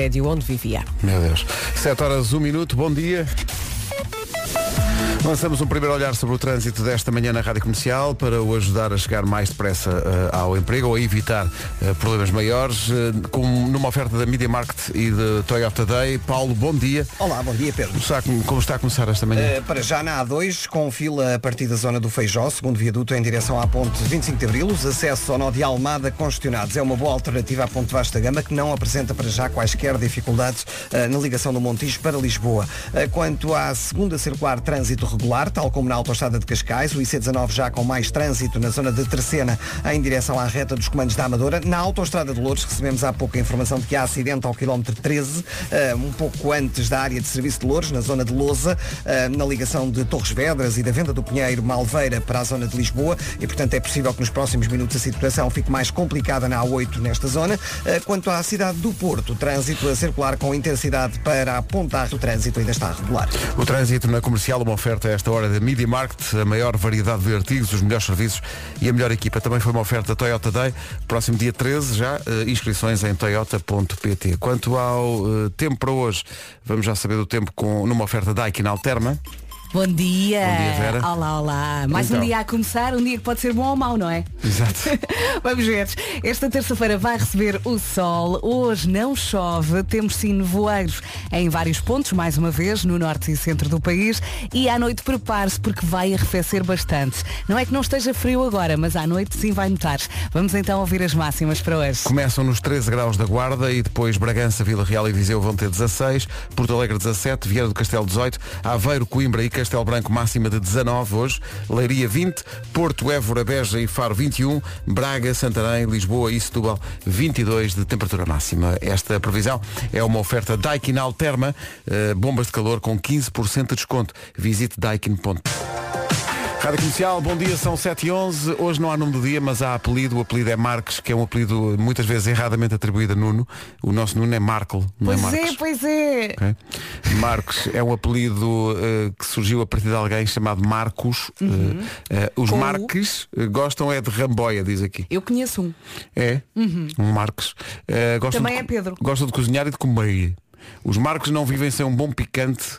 prédio onde vivia. Meu Deus. 7 horas, 1 minuto, bom dia. Lançamos um primeiro olhar sobre o trânsito desta manhã na Rádio Comercial para o ajudar a chegar mais depressa uh, ao emprego ou a evitar uh, problemas maiores, uh, com, numa oferta da Media Market e de Toyota Day. Paulo, bom dia. Olá, bom dia Pedro. Como está, como está a começar esta manhã? para já na A2, com fila a partir da zona do Feijó, segundo viaduto em direção à ponte 25 de Abril, os acessos ao nó de Almada congestionados. É uma boa alternativa à ponte Vasta Gama, que não apresenta para já quaisquer dificuldades na ligação do Montijo para Lisboa. quanto à segunda circular trânsito regular, tal como na autoestrada de Cascais, o IC19 já com mais trânsito na zona de Terceira em direção à reta dos comandos da Amadora. Na autoestrada de Louros recebemos há pouco a informação de que há acidente ao quilómetro 13, uh, um pouco antes da área de serviço de Louros, na zona de Lousa, uh, na ligação de Torres Vedras e da Venda do Pinheiro Malveira para a zona de Lisboa e, portanto, é possível que nos próximos minutos a situação fique mais complicada na A8 nesta zona. Uh, quanto à cidade do Porto, o trânsito a circular com intensidade para apontar o trânsito ainda está regular. O trânsito na comercial, uma oferta a esta hora da Media Market, a maior variedade de artigos, os melhores serviços e a melhor equipa. Também foi uma oferta Toyota Day, próximo dia 13 já, uh, inscrições em toyota.pt. Quanto ao uh, tempo para hoje, vamos já saber do tempo com, numa oferta Daikin Alterma. Bom dia. Bom dia, Vera. Olá, olá. Mais então. um dia a começar, um dia que pode ser bom ou mau, não é? Exato. Vamos ver. Esta terça-feira vai receber o sol. Hoje não chove. Temos sim nevoeiros em vários pontos, mais uma vez, no norte e centro do país. E à noite prepare-se porque vai arrefecer bastante. Não é que não esteja frio agora, mas à noite sim vai notar. Vamos então ouvir as máximas para hoje. Começam nos 13 graus da Guarda e depois Bragança, Vila Real e Viseu vão ter 16, Porto Alegre 17, Vieira do Castelo 18, Aveiro, Coimbra e Castelo Branco máxima de 19 hoje, Leiria 20, Porto, Évora, Beja e Faro 21, Braga, Santarém, Lisboa e Setúbal 22 de temperatura máxima. Esta previsão é uma oferta Daikin Alterma, eh, bombas de calor com 15% de desconto. Visite daikin.com. Rádio Comercial, bom dia, são 7 e 11 Hoje não há nome do dia, mas há apelido O apelido é Marques, que é um apelido muitas vezes erradamente atribuído a Nuno O nosso Nuno é Marco, não pois é Marques é, pois é. okay? Marques é um apelido uh, que surgiu a partir de alguém chamado Marcos Uhum. uh, uh, Os Com o- Marques gostam é de ramboia, diz aqui Eu conheço um. É? Um Marques Também de é Pedro. Gostam de cozinhar e de comer Os Marcos não vivem sem um bom picante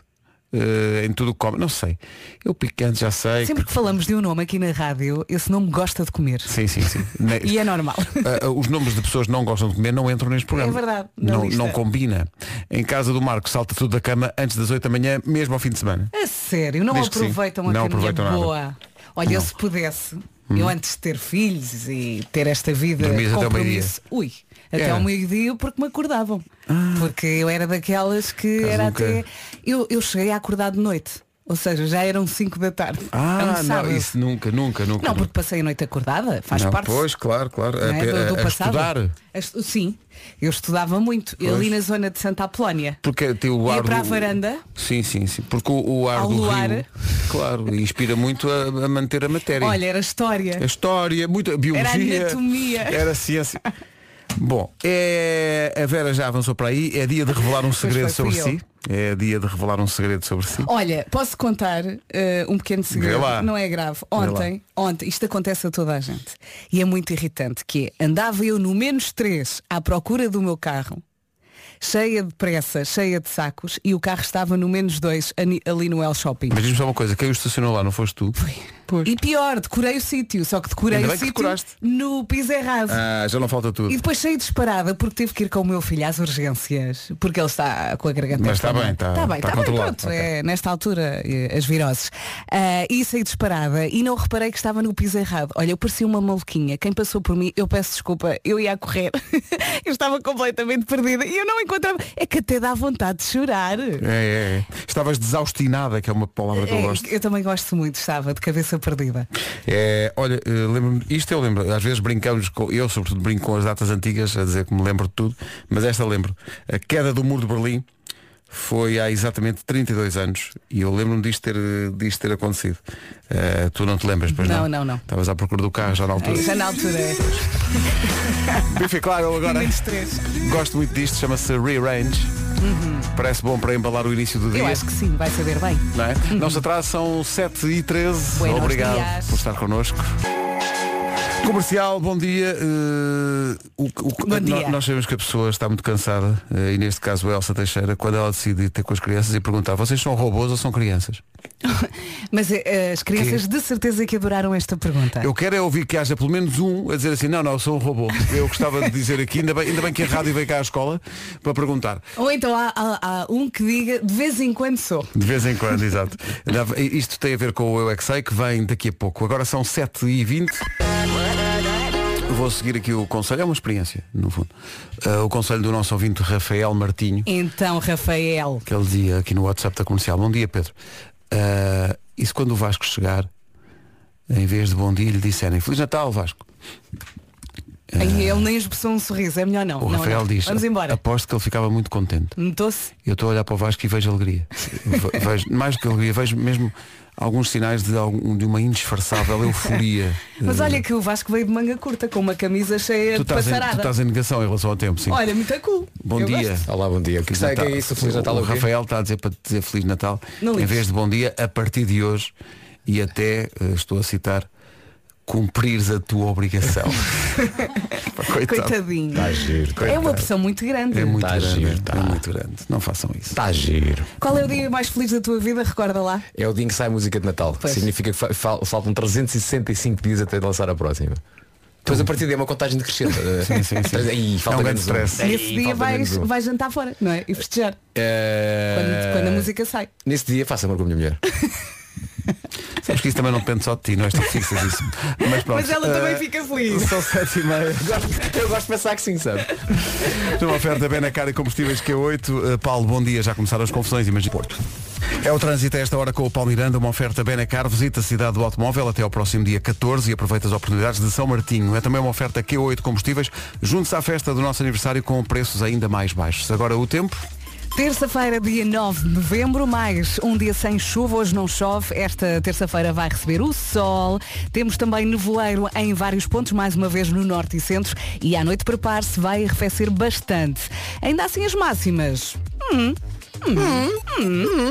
uh, Em tudo o que comem Não sei, eu picante já sei Sempre que falamos de um nome aqui na rádio, esse nome gosta de comer. Sim, sim, sim. E é normal. Ah, os nomes de pessoas que não gostam de comer não entram neste programa. É verdade, Não, lista. não combina. Em casa do Marco salta tudo da cama antes das 8 da manhã, mesmo ao fim de semana. A sério, não Diz que aproveitam a Não aproveitam nada. boa. Olha, eu se pudesse, eu antes de ter filhos e ter esta vida Dormias até compromisso, ui, até É. ao meio-dia porque me acordavam. Porque eu era daquelas que Estás era um até. Eu, eu cheguei a acordar de noite. Ou seja, já eram 5 da tarde. É um Ah, sábado. não, isso nunca, nunca, nunca. Não, porque passei a noite acordada, faz Não, parte. Pois, claro, claro. não A, é, do, do a estudar. A Sim, eu estudava muito. Pois. Ali na zona de Santa Apolónia. Porque tem o Ia ar para a varanda. Sim, sim, sim. Porque o, o ar do luar. rio, claro, inspira muito a, a manter a matéria. Olha, era história. A história, muito a biologia. anatomia. Era ciência. Bom, é, a Vera já avançou para aí. É dia de revelar um segredo foi, sobre si. É dia de revelar um segredo sobre si. Olha, posso contar eh, um pequeno segredo? Não é grave. Ontem, ontem, isto acontece a toda a gente. E é muito irritante, que é, andava eu no menos 3 à procura do meu carro, cheia de pressa, cheia de sacos, e o carro estava no menos 2 ali no El Shopping. Mas diz-me só uma coisa, quem o estacionou lá, não foste tu? Pois. E pior, decorei o sítio, só que decorei Ainda o sítio no piso errado. Ah, já não falta tudo. E depois saí disparada porque tive que ir com o meu filho às urgências, porque ele está com a garganta. Mas está bem, está- Está bem, está está bem, controlado, pronto. ok. É, nesta altura, eh, as viroses. Ah, e saí disparada e não reparei que estava no piso errado. Olha, eu parecia uma maluquinha. Quem passou por mim, eu peço desculpa, eu ia a correr. eu estava completamente perdida e eu não encontrava. É que até dá vontade de chorar. É, é, é. Estavas desaustinada, que é uma palavra que eu É, gosto. eu também gosto muito, estava de cabeça perdida. É, olha, eh, lembro-me, isto eu lembro, às vezes brincamos, com, eu sobretudo brinco com as datas antigas, a dizer que me lembro de tudo, mas esta lembro. A queda do muro de Berlim foi há exatamente 32 anos e eu lembro-me disto ter, disto ter acontecido. Eh, tu não te lembras, pois não? Não, não, não. Estavas à procura do carro já na altura. Já na altura. é. Bife, claro, agora gosto muito disto, chama-se Rearrange. Parece bom para embalar o início do dia. Eu acho que sim, vai saber bem. Não, é? não se atrasa, são 7 e 13 Buenos Obrigado dias. por estar connosco. Comercial, bom dia. Uh, o, o, Bom dia. Nós sabemos que a pessoa está muito cansada, uh, e neste caso a Elsa Teixeira, quando ela decide ter com as crianças e perguntar, vocês são robôs ou são crianças? Mas eh, as crianças de certeza que adoraram esta pergunta. Eu quero é ouvir que haja pelo menos um a dizer assim, não, não, eu sou um robô. Eu gostava de dizer aqui, ainda bem, ainda bem que a rádio veio cá à escola para perguntar. Ou então há, há- há um que diga de vez em quando sou. De vez em quando, exato. Isto tem a ver com o Eu é Que Sei, que vem daqui a pouco. Agora são 7h20. Vou seguir aqui o conselho, é uma experiência, no fundo. Uh, o conselho do nosso ouvinte Rafael Martinho, Então, Rafael. que ele dizia aqui no WhatsApp da comercial. Bom dia, Pedro. Uh, e se quando o Vasco chegar, em vez de bom dia, lhe disserem Feliz Natal, Vasco. Aí Ele nem esboçou um sorriso, é melhor não. O Não, Rafael não. diz, Vamos embora. aposto que ele ficava muito contente. Notou-se? Eu estou a olhar para o Vasco e vejo alegria. Ve- vejo, mais do que alegria, vejo mesmo alguns sinais de, algum- de uma indisfarçável euforia. Mas olha que o Vasco veio de manga curta, com uma camisa cheia tu de estás, em, tu passarada. estás em negação em relação ao tempo, sim. Olha, muito cool. Bom Eu dia. gosto. Olá, bom dia. O que é isso? Feliz Natal O? Rafael está a dizer para te dizer Feliz Natal Não em lixes. vez de bom dia a partir de hoje e até, eh, estou a citar, cumprires a tua obrigação. Coitado. Coitadinho. Está Tá giro. É uma pressão muito grande. É muito Tá grande, giro, é tá. muito grande. Não façam isso. Está giro. Qual é o dia mais feliz da tua vida? Recorda lá. É o dia em que sai a música de Natal. Pois. Significa que fa- fal- faltam 365 dias até de lançar a próxima. Depois a partir daí é uma contagem decrescente. Sim, sim, sim. Aí, falta É um grande menos um. stress. Nesse dia falta vais, menos um. vais jantar fora, não é? E festejar. Eh, Quando, quando a música sai. Nesse dia faço amor com a minha mulher. Sabes que isso também não depende só de ti, não és tu que fixas isso. Mas pronto. Mas ela também eh, fica feliz. São sete e meia. Eu gosto de pensar que sim, sabe? Numa oferta bem na cara e combustíveis Q8. Uh, Paulo, bom dia. Já começaram as confusões, imagina. Porto. É o trânsito a esta hora com o Paulo Miranda, uma oferta Benacar. Visita a cidade do automóvel até ao próximo dia 14 e aproveita as oportunidades de São Martinho. É também uma oferta Q8 combustíveis. Junte-se à festa do nosso aniversário com preços ainda mais baixos. Agora o tempo. Terça-feira, dia 9 de novembro, mais um dia sem chuva, hoje não chove. Esta terça-feira vai receber o sol. Temos também nevoeiro em vários pontos, mais uma vez no norte e centro. E à noite, prepare-se, vai arrefecer bastante. Ainda assim, as máximas.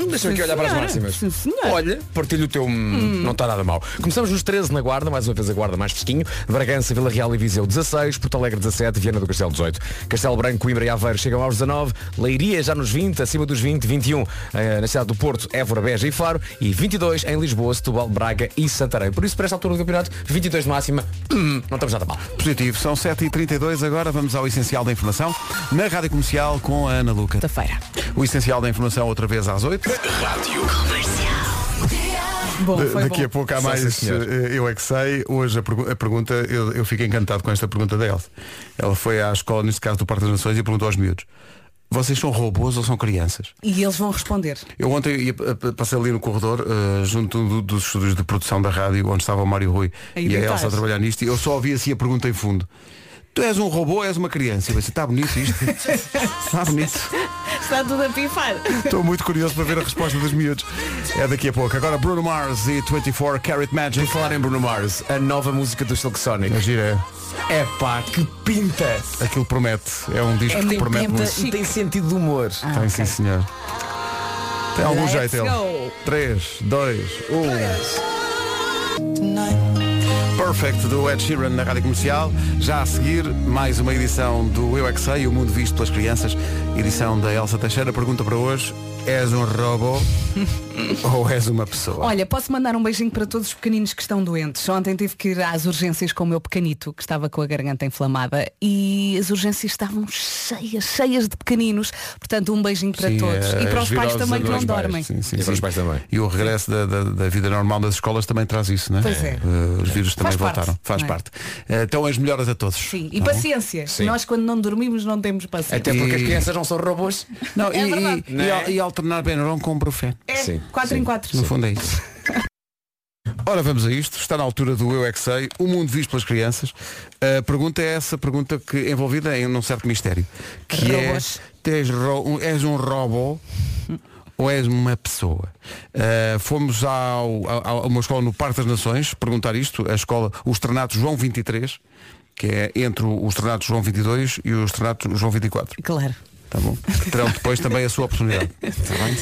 Deixa-me aqui olhar para as máximas. Sim, senhora. Olha, partilho o teu hum, não está nada mal. Começamos nos 13 na Guarda, mais uma vez a Guarda mais fresquinho. Bragança, Vila Real e Viseu 16, Porto Alegre 17, Viana do Castelo 18. Castelo Branco, Coimbra e Aveiro chegam aos 19, Leiria já nos 20, acima dos 20, 21 eh, na cidade do Porto, Évora, Beja e Faro e 22 em Lisboa, Setúbal, Braga e Santarém. Por isso, para esta altura do campeonato, 22 de máxima, hum, não estamos nada mal. Positivo. São 7h32 agora. Vamos ao essencial da informação. Na Rádio Comercial com a Ana Luca. Terça-feira. O essencial da informação outra vez às 8 Bom, foi Daqui bom. a pouco há Sim, mais senhor. eh, Eu é que sei. Hoje a, pergu- a pergunta, eu, eu fico encantado com esta pergunta da Elsa. Ela foi à escola, neste caso do Parque das Nações, e perguntou aos miúdos. Vocês são robôs ou são crianças? E eles vão responder. Eu ontem ia, eh, passei ali no corredor, eh, junto do- dos estúdios de produção da rádio, onde estava o Mário Rui A e a. Elsa a trabalhar nisto, e eu só ouvi assim a pergunta em fundo. Tu és um robô ou és uma criança? Eu pensei, está bonito isto. Está bonito. Está tudo a pifar. Estou muito curioso para ver a resposta dos miúdos. É daqui a pouco. Agora Bruno Mars e 24 Carat Magic. Por falar em Bruno Mars, a nova música do Silk Sonic. A gira É pá, que pinta! é. Aquilo promete. É um disco É que promete pinta. muito. E tem sentido de humor. Tem sim senhor. Tem algum Let's jeito ele. go. 3, 2, 1. Perfect do Ed Sheeran na Rádio Comercial. Já a seguir, mais uma edição do Eu é que Sei, o mundo visto pelas crianças. Edição da Elsa Teixeira. Pergunta para hoje. És um robô ou és uma pessoa? Olha, posso mandar um beijinho para todos os pequeninos que estão doentes. Ontem tive que ir às urgências com o meu pequenito, que estava com a garganta inflamada, e as urgências estavam cheias, cheias de pequeninos. Portanto, um beijinho para Sim, todos. E para as os pais também que não dormem. Sim, sim, E para sim. os pais também. E o regresso da, da- da vida normal das escolas também traz isso, não é? Pois é. Eh, os vírus também Faz parte, voltaram. Faz não é? parte. Eh, então as melhoras a todos. Sim, e Tá bom? paciência. Sim. Nós quando não dormimos não temos paciência. Até porque as E- crianças não são robôs. Não, É e, verdade. e- Não e é? e alternar Benuron com Brufé. É, Sim, 4 em sim. 4. No fundo é isso. Ora, vamos a isto. Está na altura do Eu é que Sei, o mundo visto pelas crianças. A pergunta é essa pergunta que envolvida em um certo mistério. Que Robôs. é, tens ro- um- és um robô ou és uma pessoa? Uh, fomos ao, ao- a uma escola no Parque das Nações perguntar isto, a escola, o Estrenato João 23, que é entre o Estrenato João 22 e o Estrenato João 24. Claro. Tá bom? Terão depois também a sua oportunidade. Tá bem?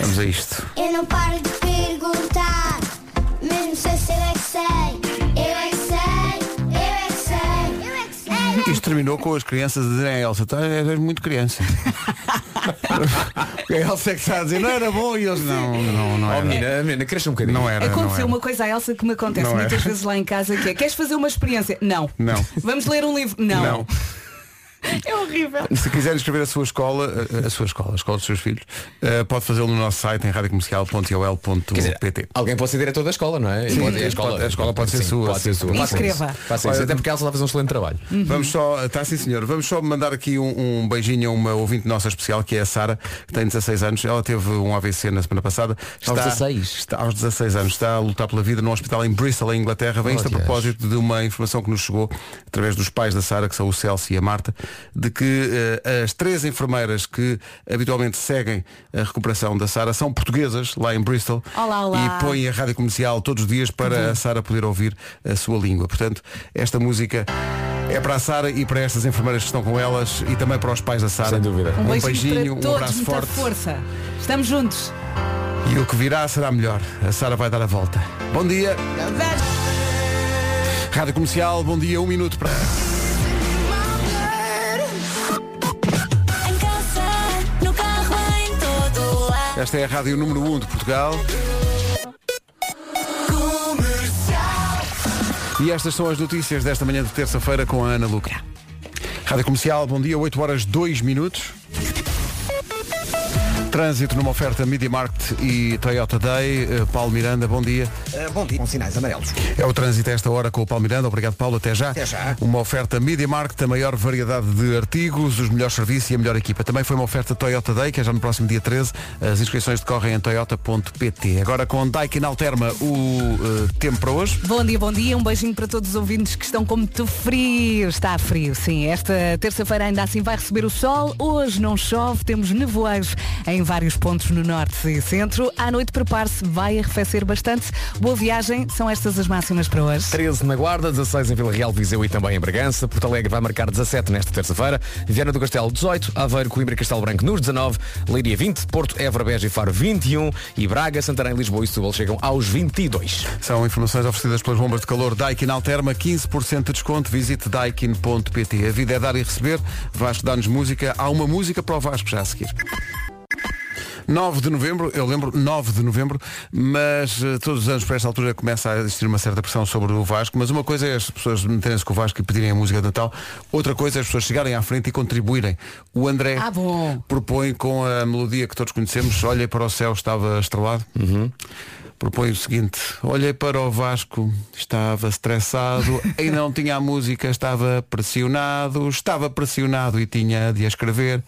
Vamos a isto. Eu não paro de perguntar, mesmo sem ser eu é que sei. Eu é que sei, Isto terminou com as crianças a dizerem a Elsa, "Tá, eras muito criança. a Elsa é que está a dizer, não era bom e eles não, não, não Oh, era. menina, menina, cresce um bocadinho. Não era. não Aconteceu era. uma coisa a Elsa que me acontece Não muitas é. vezes lá em casa que é, queres fazer uma experiência? Não. Não. Vamos ler um livro? Não. Não. É horrível. Se quiser escrever a sua escola, a- a sua escola, a escola dos seus filhos, eh, pode fazê-lo no nosso site em radiocomercial.ol.pt. alguém pode ser diretor da escola, não é? Sim, Pode- pode- a escola pode ser sim, sua, Pode ser sua. E Faça escreva. Olha, Até porque ela está a fazer um excelente trabalho. Vamos só, está sim senhor, vamos só mandar aqui um, um beijinho a uma ouvinte nossa especial, que é a Sara, que tem 16 anos. Ela teve um AVC na semana passada. Aos 16? Está aos 16 anos, está a lutar pela vida num hospital em Bristol, em Inglaterra. Vem isto a Oh, propósito de uma informação que nos chegou através dos pais da Sara, que são o Celso e a Marta, de que eh, as três enfermeiras que habitualmente seguem a recuperação da Sara são portuguesas, lá em Bristol. Olá, olá. E põem a rádio comercial todos os dias para a Sara poder ouvir a sua língua. Portanto, esta música é para a Sara e para estas enfermeiras que estão com elas e também para os pais da Sara. Sem dúvida. Um, Um, beijinho, beijinho, para um todos, abraço muita forte. força. Estamos juntos. E o que virá será melhor. A Sara vai dar a volta. Bom dia. Rádio Comercial, bom dia, um minuto para. Esta é a Rádio número 1 de Portugal. E estas são as notícias desta manhã de terça-feira com a Ana Lucra. Rádio Comercial, bom dia, 8 horas 2 minutos. Trânsito numa oferta Media Market e Toyota Day. Eh, Paulo Miranda, bom dia. Uh, bom dia, com sinais amarelos. É o trânsito a esta hora com o Paulo Miranda. Obrigado, Paulo. Até já. Até já. Uma oferta Media Market, a maior variedade de artigos, os melhores serviços e a melhor equipa. Também foi uma oferta Toyota Day, que é já no próximo dia 13. As inscrições decorrem em toyota.pt. Agora com Daikin Alterma, o eh, tempo para hoje. Bom dia, bom dia. Um beijinho para todos os ouvintes que estão com muito frio. Está frio, sim. Esta terça-feira ainda assim vai receber o sol. Hoje não chove, temos nevoeiros em vários pontos no norte e centro. À noite prepare-se, vai arrefecer bastante. Boa viagem, são estas as máximas para hoje. 13 na Guarda, 16 em Vila Real, Viseu e também em Bragança. Porto Alegre vai marcar 17 nesta terça-feira. Viana do Castelo 18, Aveiro, Coimbra e Castelo Branco nos 19, Leiria 20, Porto, Évora, Beja e Faro 21 e Braga, Santarém, Lisboa e Setúbal chegam aos 22. São informações oferecidas pelas bombas de calor Daikin Alterma, 15% de desconto. Visite daikin.pt. A vida é dar e receber. Vasco dá-nos música. Há uma música para o Vasco já a seguir. 9 de novembro, eu lembro, 9 de novembro, mas eh, todos os anos para esta altura começa a existir uma certa pressão sobre o Vasco, mas uma coisa é as pessoas meterem-se com o Vasco e pedirem a música de Natal, outra coisa é as pessoas chegarem à frente e contribuírem. O André Ah, bom. propõe com a melodia que todos conhecemos, Olhei para o céu, estava estrelado. Propõe o seguinte, olhei para o Vasco, estava estressado, ainda não tinha a música, estava pressionado, estava pressionado e tinha de a escrever,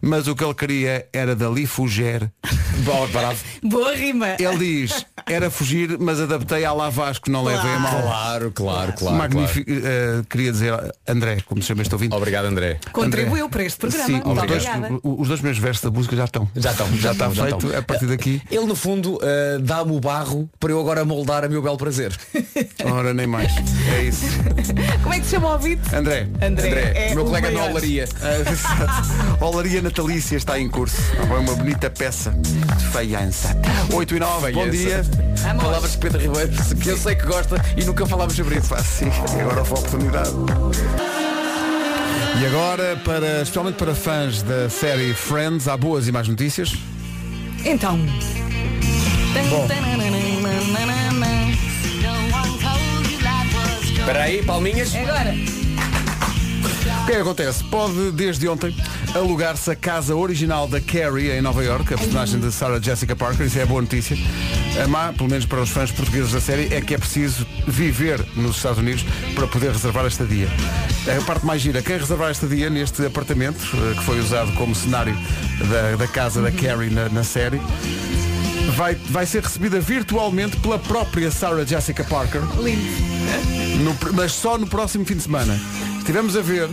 mas o que ele queria era dali fugir. Parado. Boa rima. Ele diz, era fugir, mas adaptei à lá Vasco, não levei a mal. Claro, claro, claro. Magnífico, eh, queria dizer, André, como se chama este ouvinte. claro. Obrigado, André. Contribuiu André. para este programa. Sim, os dois, os dois primeiros versos da música já estão. Já estão, Já está estão, feito, estão. a partir daqui. Ele, no fundo, eh, dá-me o barro para eu agora moldar a meu belo prazer. Ora, nem mais. É isso. Como é que se chama o ouvinte? André. André, André, é meu colega na maior. olaria. A Olaria Natalícia está em curso. É uma bonita peça de feiança. 8 e 9, bom dia. Vamos. Palavras de Pedro Ribeiro, que eu sei que gosta e nunca falámos sobre isso. Pá, sim, e agora foi a oportunidade. E agora, para, especialmente para fãs da série Friends, há boas e más notícias. Então. Bom. Espera aí, palminhas. É agora. O que é que acontece? Pode, desde ontem, alugar-se a casa original da Carrie em Nova York, a personagem de Sarah Jessica Parker, isso é boa notícia. A má, pelo menos para os fãs portugueses da série, é que é preciso viver nos Estados Unidos para poder reservar a estadia. A parte mais gira, quem reservar a estadia neste apartamento, eh, que foi usado como cenário da, da casa da Carrie na, na série, vai, vai ser recebida virtualmente pela própria Sarah Jessica Parker. Lindo. No mas só no próximo fim de semana. Estivemos a ver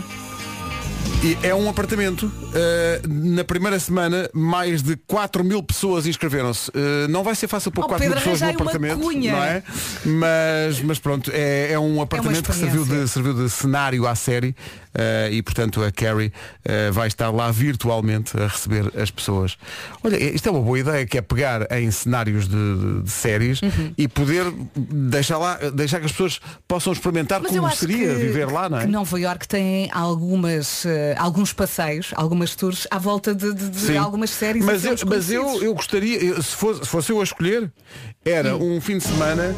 E é um apartamento. uh, na primeira semana, mais de 4 mil pessoas inscreveram-se. Uh, não vai ser fácil pôr Oh, 4 mil pessoas no apartamento, cunha. não é? Mas, mas pronto, é, é um apartamento que serviu de, serviu de cenário à série uh, e, portanto, a Carrie vai estar lá virtualmente a receber as pessoas. Olha, isto é uma boa ideia, que é pegar em cenários de, de- de séries Uhum. e poder deixar lá, deixar que as pessoas possam experimentar Mas como seria viver lá, não é? que Nova York tem algumas, alguns passeios, algumas tours à volta de, de- de Sim. algumas séries. e Mas, eu, mas eu, eu gostaria, eu- se, fosse, se fosse eu a escolher, era Hum. um fim de semana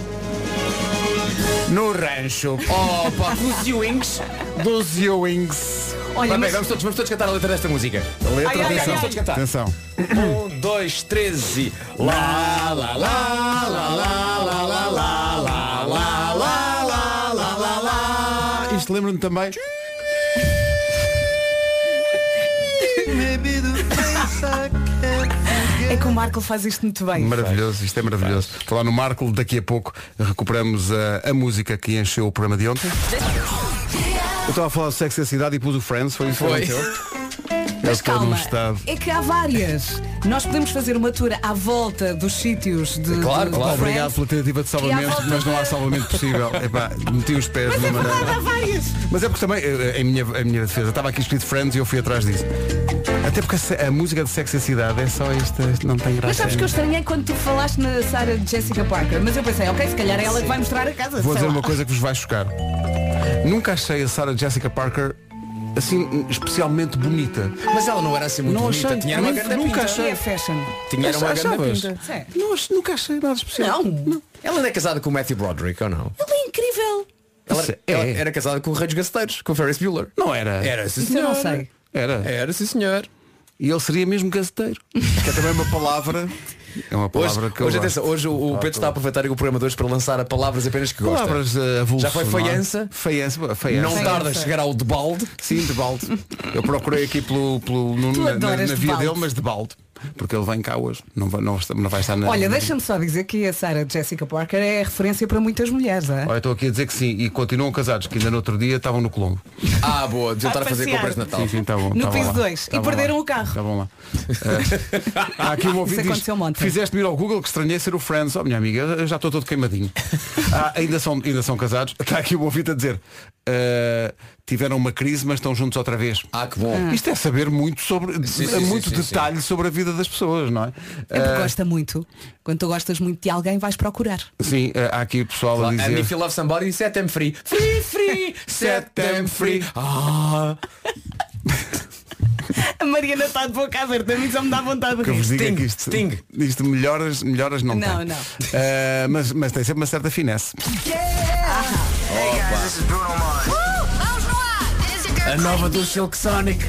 no rancho Oh, pá, os Ewings. dos Ewings. Olha, mas vamos, todos, vamos todos cantar a letra desta música. A letra, Ai, atenção. ai, ai. cantar. atenção. Um, dois, três e. Lá, lá, lá, lá, lá, lá, lá, lá, lá, lá, lá, lá, lá, lá, lá. Isto lembra-me também. Que o Marco faz isto muito bem. Maravilhoso, isto é maravilhoso. Falar no Marco, daqui a pouco recuperamos a, a música que encheu o programa de ontem. Eu estava a falar do Sexo e a Cidade e pus o Friends, foi isso que aconteceu? Mas calma, é que há várias. Nós podemos fazer uma tour à volta dos sítios de. Claro, de- claro. de Obrigado pela tentativa de salvamento, mas não há salvamento possível. Epá, meti os pés Mas de é uma maneira. há várias. Mas é porque também, eh, em minha, em minha defesa, estava aqui escrito Friends e eu fui atrás disso. Até porque a, a música de Sexo e Cidade é só esta, não tem graça. Mas sabes que eu estranhei quando tu falaste na Sarah Jessica Parker. Mas eu pensei, ok, se calhar é ela que vai mostrar a casa. Vou dizer lá. uma coisa que vos vai chocar. Nunca achei a Sarah Jessica Parker assim especialmente bonita. Mas ela não era assim muito Não bonita. achei. Tinha uma grande nunca pinta. achei. Fashion. Tinha era uma grande pinta. Não, nunca achei nada especial. Não. Ela ainda é casada com o Matthew Broderick ou não? Ela é incrível. Ela, ela é. era casada com o Rei dos Gasteiros, com o Ferris Bueller. Não era. Era, sim eu não senhor. sei. Era. Era, sim senhor. E ele seria mesmo gazeteiro. que é também uma palavra. É uma Hoje, palavra que eu hoje, atenção, hoje o, o Pedro está a aproveitar o programa de hoje para lançar a palavras apenas que gosta. Palavras uh, avulso, Já foi é? feiança? Feiança. feiança. Não tarda a chegar ao de balde. Sim, de balde. Eu procurei aqui pelo, pelo, no- na, na, na de via balde. dele, mas de balde. Porque ele vem cá hoje. Não vai, não, não vai estar na. Olha, deixa-me só dizer que a Sarah Jessica Parker é referência para muitas mulheres. é? Olha, estou aqui a dizer que sim. E continuam casados, que ainda no outro dia estavam no Colombo. Ah, boa, de estar a fazer compras de Natal. Sim, sim, estavam. No estavam piso lá. dois. E perderam lá. o carro. Estavam lá. Eh, há aqui um ouvinte Isso diz, aconteceu ontem. Fizeste-me ir ao Google que estranhei ser o Friends. Oh minha amiga, eu já estou todo queimadinho. Ah, ainda, são, ainda são casados. Está aqui um ouvinte a dizer. Eh, tiveram uma crise, mas estão juntos outra vez. Ah, que bom. Hum. Isto é saber muito sobre Sim, sim, muito sim, sim, detalhe sobre a vida das pessoas, não é? É porque Eh, gosta muito. Quando tu gostas muito de alguém, vais procurar. sim, eh, há aqui o pessoal a And dizer. if you love somebody, set them free. Free, free, set them free. Ah, A Mariana está de boca aberta, a mim só me dá vontade de rir. Sting, que isto, Sting. isto melhoras, melhoras não, Não, tem. não. Eh, mas, mas tem sempre uma certa finesse. Vamos no ar! This a nova do Silk Sonic.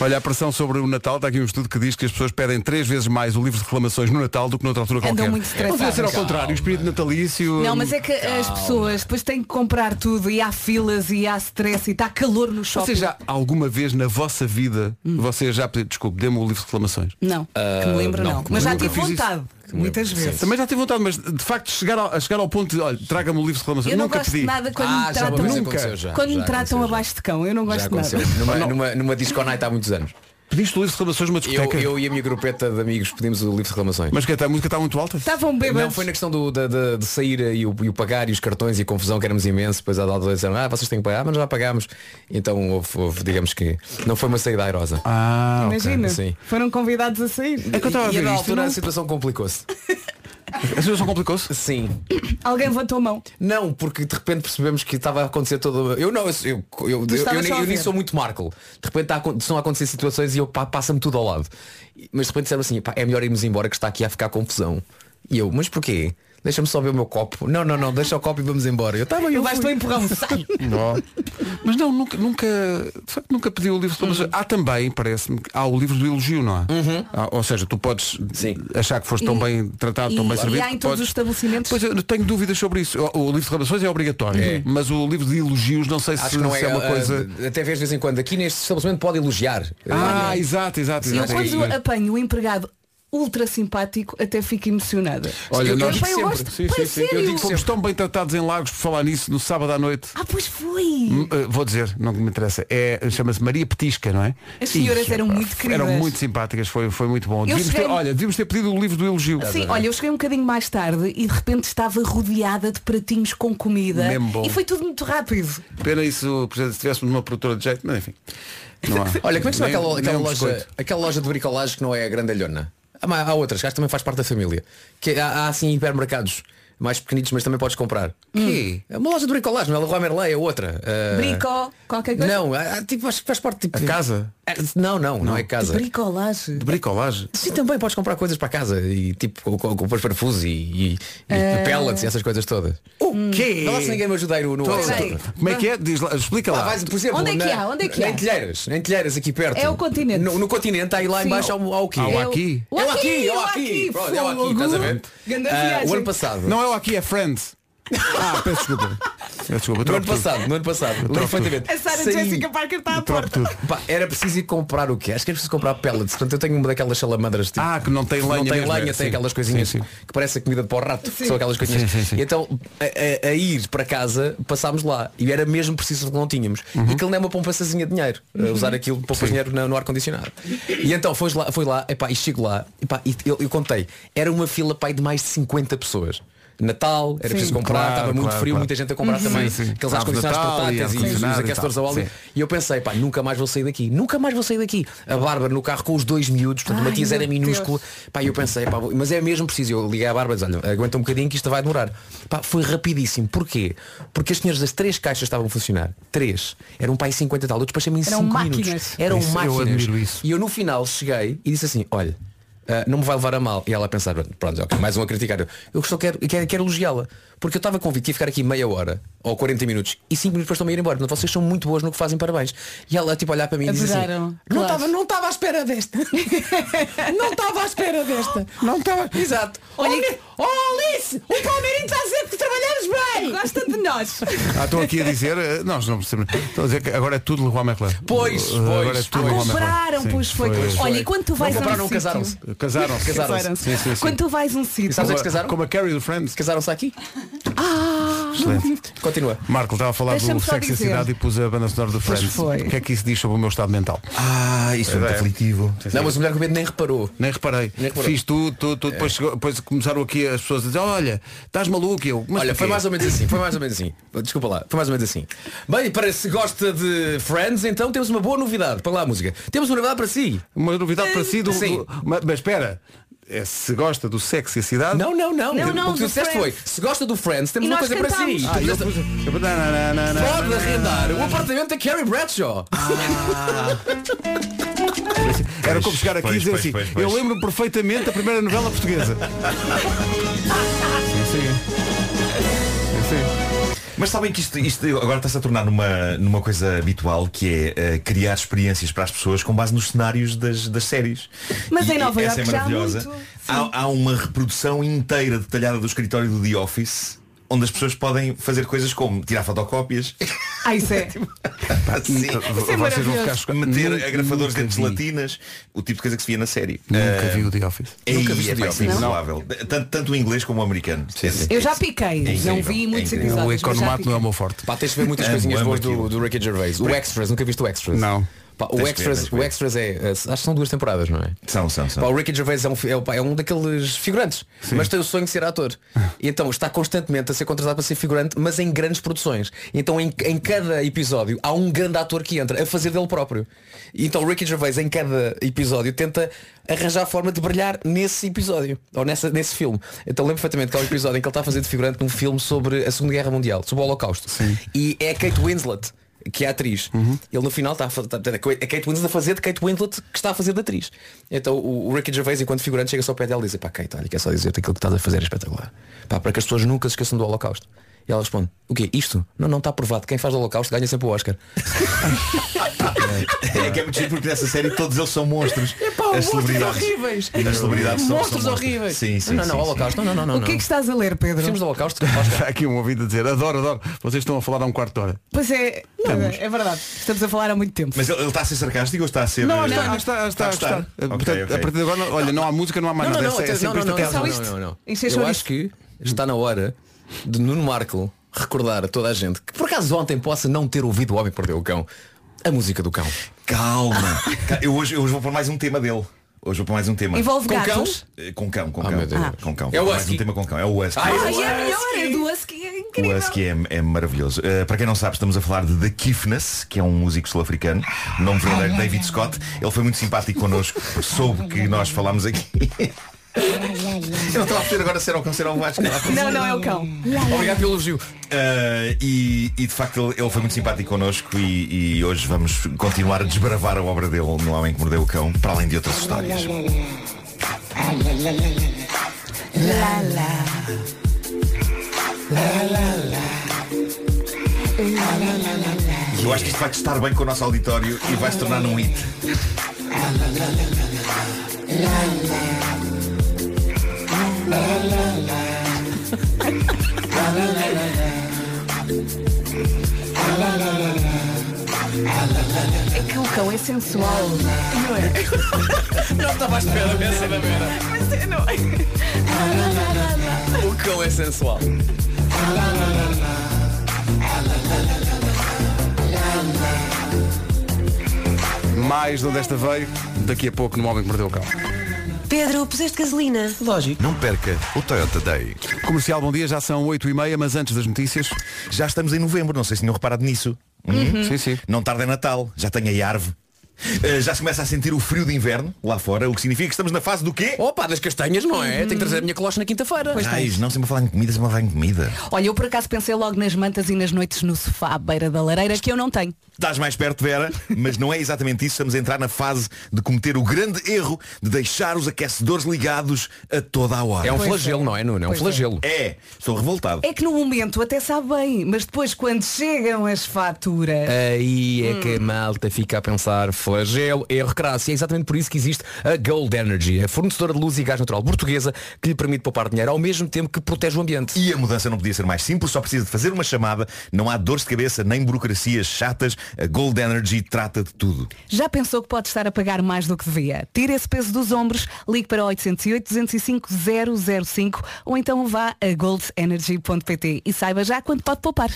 Olha, a pressão sobre o Natal, está aqui um estudo que diz que as pessoas pedem três vezes mais o livro de reclamações no Natal do que noutra altura Andam qualquer. muito estressadas. Não devia ser ao contrário, o espírito natalício. Não, mas é que as pessoas depois têm que comprar tudo e há filas e há stress e está calor no shopping. Vocês já alguma vez na vossa vida, vocês já pediram, desculpe, dê-me o livro de reclamações? Não, que me lembro não, não. que Mas já tive fiz isso. vontade. Muitas vezes. Também já tive vontade, mas de facto chegar ao, a chegar ao ponto de, olha, traga-me o livro de reclamações. Eu não Nunca gosto pedi. de nada quando Ah, me já uma tratam, vez Nunca. aconteceu já. quando já me tratam aconteceu já. abaixo de cão. Eu não Já gosto de nada. aconteceu. Numa, numa, numa disco night há muitos anos. Pediste o livro de reclamações numa Eu, discoteca. eu e a minha grupeta de amigos pedimos o livro de reclamações. Mas que a música está muito alta? Estavam bêbados. Não, foi na questão do, da- da- de, sair e o, e o pagar e os cartões e a confusão que éramos imenso. Depois a dada dois disseram, ah, vocês têm que pagar, mas nós já pagámos. Então houve, houve, digamos que não foi uma saída airosa. Ah, ok. Imagina, sim. foram convidados a sair. É que eu estava a e ver a da isto, altura não- a situação complicou-se. A situação complicou-se? Sim. Alguém levantou a mão. Não, porque de repente percebemos que estava a acontecer todo. Eu não, eu, eu, eu, eu, eu, nem- eu nem sou muito Marco. De repente estão a acontecer situações e eu passa-me tudo ao lado. Mas de repente disseram assim, é melhor irmos embora que está aqui a ficar confusão. E eu, mas porquê? Deixa-me só ver o meu copo. Não, não, não, deixa o copo e vamos embora. Eu estava eu um empurrão. Sai. Não. Mas não, nunca, nunca, de facto, nunca pedi o livro de reclamações. Há também, parece-me, há o livro do elogio, não há? Há- ou seja, tu podes Sim. achar que foste tão E- bem tratado, tão e- bem e servido. há em que todos podes- os estabelecimentos? Pois eu tenho dúvidas sobre isso. O, o livro de reclamações é obrigatório, É. mas o livro de elogios não sei se, que não se é, é uma ah, coisa. Até vez de vez em quando aqui neste estabelecimento pode elogiar. Ah, exato, exato, Eu exato. quando apanho o empregado ultra simpático, até fico emocionada. Olha, eu, nós- eu, eu sempre, gosto. sim, Pá, sim, sim, eu digo Fomos tão bem tratados em Lagos por falar nisso no sábado à noite. Ah, pois foi. Hum, eh, Vou dizer, não me interessa. É, chama-se Maria Petisca, não é? As senhoras eram muito queridas. Eram muito simpáticas, foi, foi muito bom. Devíamos cheguei- ter, olha, devíamos ter pedido o livro do elogio. Sim, olha, eu cheguei um bocadinho mais tarde e de repente estava rodeada de pratinhos com comida e foi tudo muito rápido. Pena isso, por exemplo, se tivéssemos uma produtora de jeito, mas enfim. Não há. Olha, como é que se chama aquela, aquela loja, aquela loja de bricolagem que não é a grandalhona? Há, ma- há outras, que acho que também faz parte da família. Que há, há assim hipermercados mais pequenitos, mas também podes comprar. É uma loja de bricolagem, não é Leroy Merlin, é outra. Ah, Brico, qualquer coisa. Não, há- há, tipo, acho que faz parte tipo. A casa? É, Não, não, não, é De casa. bricolagem. De bricolagem. Sim, também podes comprar coisas para casa e tipo com, com, com parafusos e, e, e pellets e essas coisas todas. O quê? Não se ninguém me ajuda aí no, no. Como é que é? Diz lá, explica Lá lá. vais, por exemplo, Onde é que há? Onde é que há? Em Telheiras, em Telheiras aqui perto. É o continente. No, no continente, aí lá embaixo há o, quê? Há o É o- aqui. É o aqui, é o aqui. Pronto, é o aqui, estás a ver? Ah, o ano passado. Não é o aqui, é Friends. Ah, peço desculpa. Peço desculpa, No ano passado, no ano passado, lembro perfeitamente. A Sarah Saí- Jessica Parker está à porta. Pá, era preciso ir comprar o quê? Acho que era preciso comprar pellets. Portanto, eu tenho uma daquelas salamandras tipo, Ah, que não tem lenha não tem mesmo, lenha, é, tem sim. aquelas coisinhas Sim, sim. que parece a comida de para o rato, são aquelas coisinhas. E então, a, a- a ir para casa, passámos lá. E era mesmo preciso que não tínhamos. Uhum. E aquilo não é uma poupançazinha de dinheiro. a Usar aquilo para dinheiro no, no ar-condicionado. E então foi lá, foi lá epá, e chego lá, epá, e eu, eu contei, era uma fila pai, de mais de 50 pessoas. Natal, era preciso comprar, claro, estava muito claro, frio, claro. muita gente a comprar também Sim, sim. aqueles ar-condicionados Natal e portáteis e, os- aquecedores a tal. óleo. Sim. E eu pensei, pá, nunca mais vou sair daqui, nunca mais vou sair daqui. A Bárbara no carro com os dois miúdos, portanto, o Matias era minúsculo. Pá, eu pensei, pá, mas é mesmo preciso. Eu liguei à Bárbara e disse, olha, aguenta um bocadinho que isto vai demorar. Pá, foi rapidíssimo. Porquê? Porque as senhoras das três caixas estavam a funcionar. Três. Era um pai 50 e tal. Eu despachei-me em Eram 5 máquinas. minutos. Eram Isso, máquinas. E eu no final cheguei e disse assim, olha, ah, não me vai levar a mal. E ela a pensar, pronto, ok, mais um a criticar. Eu, só quero, quero, quero elogiá-la. Porque eu estava convicto que ia ficar aqui meia hora ou 40 minutos e 5 minutos depois estão a ir embora. Portanto, vocês são muito boas no que fazem, parabéns. E ela tipo olhar para mim e disse assim, não estava não estava à espera desta. não estava à espera desta. Não estava. Exato. Olha Olha, oh, Alice, o Palmeirinho está a dizer que trabalhamos bem. Gosta de nós. Ah, estou aqui a dizer, eh, nós não percebemos. Estou a dizer que agora é tudo Leroy Merlin. Pois, Eh, Agora é pois. tudo Ah, Leroy Merlin. compraram, Sim, pois foi. Olha, e quando tu vais Não a um compraram, sítio- casaram-se. Casaram-se. Casaram-se. Casaram-se. Sim, sim, sim. Quando tu vais a um sítio. Sabes é que se Como a- casaram? Como a Carrie do Friends. Casaram-se aqui? Excelente. Continua. Marco estava a falar Deixa-me do só Sexy dizer. Cidade e pus a banda sonora do Friends. foi. O que é que isso diz sobre o meu estado mental? Ah, isso é muito aflitivo. Não, mas o mulher com medo nem reparou. Nem reparei. Nem reparou. Fiz tudo, tudo, tudo. Depois, chegou- depois começaram aqui as pessoas a dizer, olha, estás maluco eu. Mas Olha, foi porquê?" mais ou menos assim, foi mais ou menos assim. Desculpa lá, foi mais ou menos assim. Bem, para se gosta de Friends, então temos uma boa novidade. Para lá a música. Temos uma novidade para si. Uma novidade para si do. Sim. do- mas, mas espera, é, se gosta do sexo e a cidade. Não, não, não. Não, não, o que disseste foi, se gosta do Friends, temos E uma coisa para si. cantamos. Ah, eu pus- Pode arrendar o apartamento da Carrie Bradshaw. Era como chegar aqui Pois, e dizer pois, assim, pois, pois. eu lembro perfeitamente da primeira novela portuguesa. Mas sabem que isto, isto agora está-se a tornar numa, numa coisa habitual que é eh, criar experiências para as pessoas com base nos cenários das, das séries. Mas E em Nova essa Iorque é há maravilhosa. sim. Há, há uma reprodução inteira detalhada do escritório do The Office onde as pessoas podem fazer coisas como tirar fotocópias, Ah, isso é. assim, Isso é Vocês vão ficar chocados. meter Nunca- agrafadores nunca dentro de vi. gelatinas, o tipo de coisa que se via na série. Nunca Eh, vi o The Office. É, Nunca viste é, o The pá, Office? é improvável. Tanto, tanto o inglês como o americano. Eu já piquei. É não vi é muitos incrível. episódios. O economato não é o meu forte. Pá, tens de ver muitas coisinhas boas do, do Ricky Gervais. O Extras, nunca viste o Extras? Não. Pá, o ver, Extras, que o ver. Extras é, é- acho que são duas temporadas, não é? São, são, são. Pá, o Ricky Gervais é um, é, é um daqueles figurantes, mas tem o sonho de ser ator. E então está constantemente a ser contratado para ser figurante, mas em grandes produções. Então em, em cada episódio há um grande ator que entra a fazer dele próprio. E então o Ricky Gervais em cada episódio tenta arranjar a forma de brilhar nesse episódio, ou nessa, nesse filme. Então lembro perfeitamente que há um episódio em que ele está a fazer de figurante num filme sobre a Segunda Guerra Mundial, sobre o Holocausto. E é a Kate Winslet que é a atriz. Ele no final está a fazer. A Kate Winslet a fazer de Kate Winslet que está a fazer de atriz. Então o, o Ricky Gervais, enquanto figurante, chega só ao pé dela e diz, pá, Kate, olha, quer só dizer-te aquilo que estás a fazer é espetacular. Pá, para que as pessoas nunca se esqueçam do Holocausto. E ela responde, o quê? Isto? Não, não está provado. Quem faz o Holocausto ganha sempre o Oscar. É que é muito giro porque nessa série todos eles são monstros. Epá, As monstros celebridades. horríveis. As celebridades são, Monstros são horríveis. Sim, sim, não, não, sim. Holocausto, não, não, não. O que é que estás a ler, Pedro? Filmes do Holocausto? Está aqui um ouvido a dizer, adoro, adoro. Vocês estão a falar há um quarto de hora. Pois é, não, é verdade. Estamos a falar há muito tempo. Mas ele, ele está a ser sarcástico ou está a ser. Não, eh, está, está, está, a está. Portanto, ok. A partir de agora, não- olha, não há música, não há mais Não, nada. não, É- é não, sempre não, isto não, até não, às só nove. isto? não, não, não. Encher Eu chouriço. acho que está na hora de Nuno Marco recordar a toda a gente que por acaso ontem possa não ter ouvido o Homem que Perdeu o Cão. A música do cão. Calma. Ca- Eu hoje, eu hoje vou pôr mais um tema dele. Hoje vou pôr mais um tema. Envolve Com gatos. Eh, Com cão, com Ah, cão. Deus. Com cão. É o mais um tema com cão. É o Husky. Ai, Ai, é melhor, é do Husky, é O incrível. Husky é, é maravilhoso. Uh, para quem não sabe, estamos a falar de The Kiffness, que é um músico sul-africano, nome verdadeiro David Scott. Ele foi muito simpático connosco, soube que nós falámos aqui. Eu não estava a perceber agora se era o cão, se era o Vasco. Não, não é o cão. Obrigado pelo elogio. Uh, e, e, de facto ele, ele foi muito simpático connosco e, e hoje vamos continuar a desbravar a obra dele no Homem que Mordeu o Cão, para além de outras histórias. E eu acho que isto vai estar bem com o nosso auditório e vai se tornar num hit. É que o cão é sensual. Não é? Não estava à espera dessa da Vera. Mas é, não é? O cão é sensual. Mais de onde esta veio, daqui a pouco no Homem que Mordeu o Cão. Pedro, puseste gasolina? Lógico. Não perca o Toyota Day. Comercial, bom dia, já são 8 e meia, mas antes das notícias. Já estamos em novembro, não sei se tinham reparado nisso. Hum? Sim, sim. Não tarda é Natal, já tem a árvore. Uh, já se começa a sentir o frio de inverno lá fora, o que significa que estamos na fase do quê? Opa, das castanhas, não é? Tenho que trazer a minha colocha na quinta-feira. Ai, não sempre a falar em comida, sempre a falar em comida. Olha, eu por acaso pensei logo nas mantas e nas noites no sofá à beira da lareira que eu não tenho. Estás mais perto, Vera, mas não é exatamente isso. Estamos a entrar na fase de cometer o grande erro de deixar os aquecedores ligados a toda a hora. É um Pois flagelo, é. não é, Nuno? É um Pois é. flagelo. É, estou revoltado. É que no momento até sabe bem, mas depois quando chegam as faturas. Aí é que a malta fica a pensar flagelo, erro crasso. E é exatamente por isso que existe a Gold Energy, a fornecedora de luz e gás natural portuguesa que lhe permite poupar dinheiro ao mesmo tempo que protege o ambiente. E a mudança não podia ser mais simples, só precisa de fazer uma chamada, não há dores de cabeça nem burocracias chatas, a Gold Energy trata de tudo. Já pensou que pode estar a pagar mais do que devia? Tire esse peso dos ombros, ligue para 808 205 005 ou então vá a goldenergy.pt e saiba já quanto pode poupar.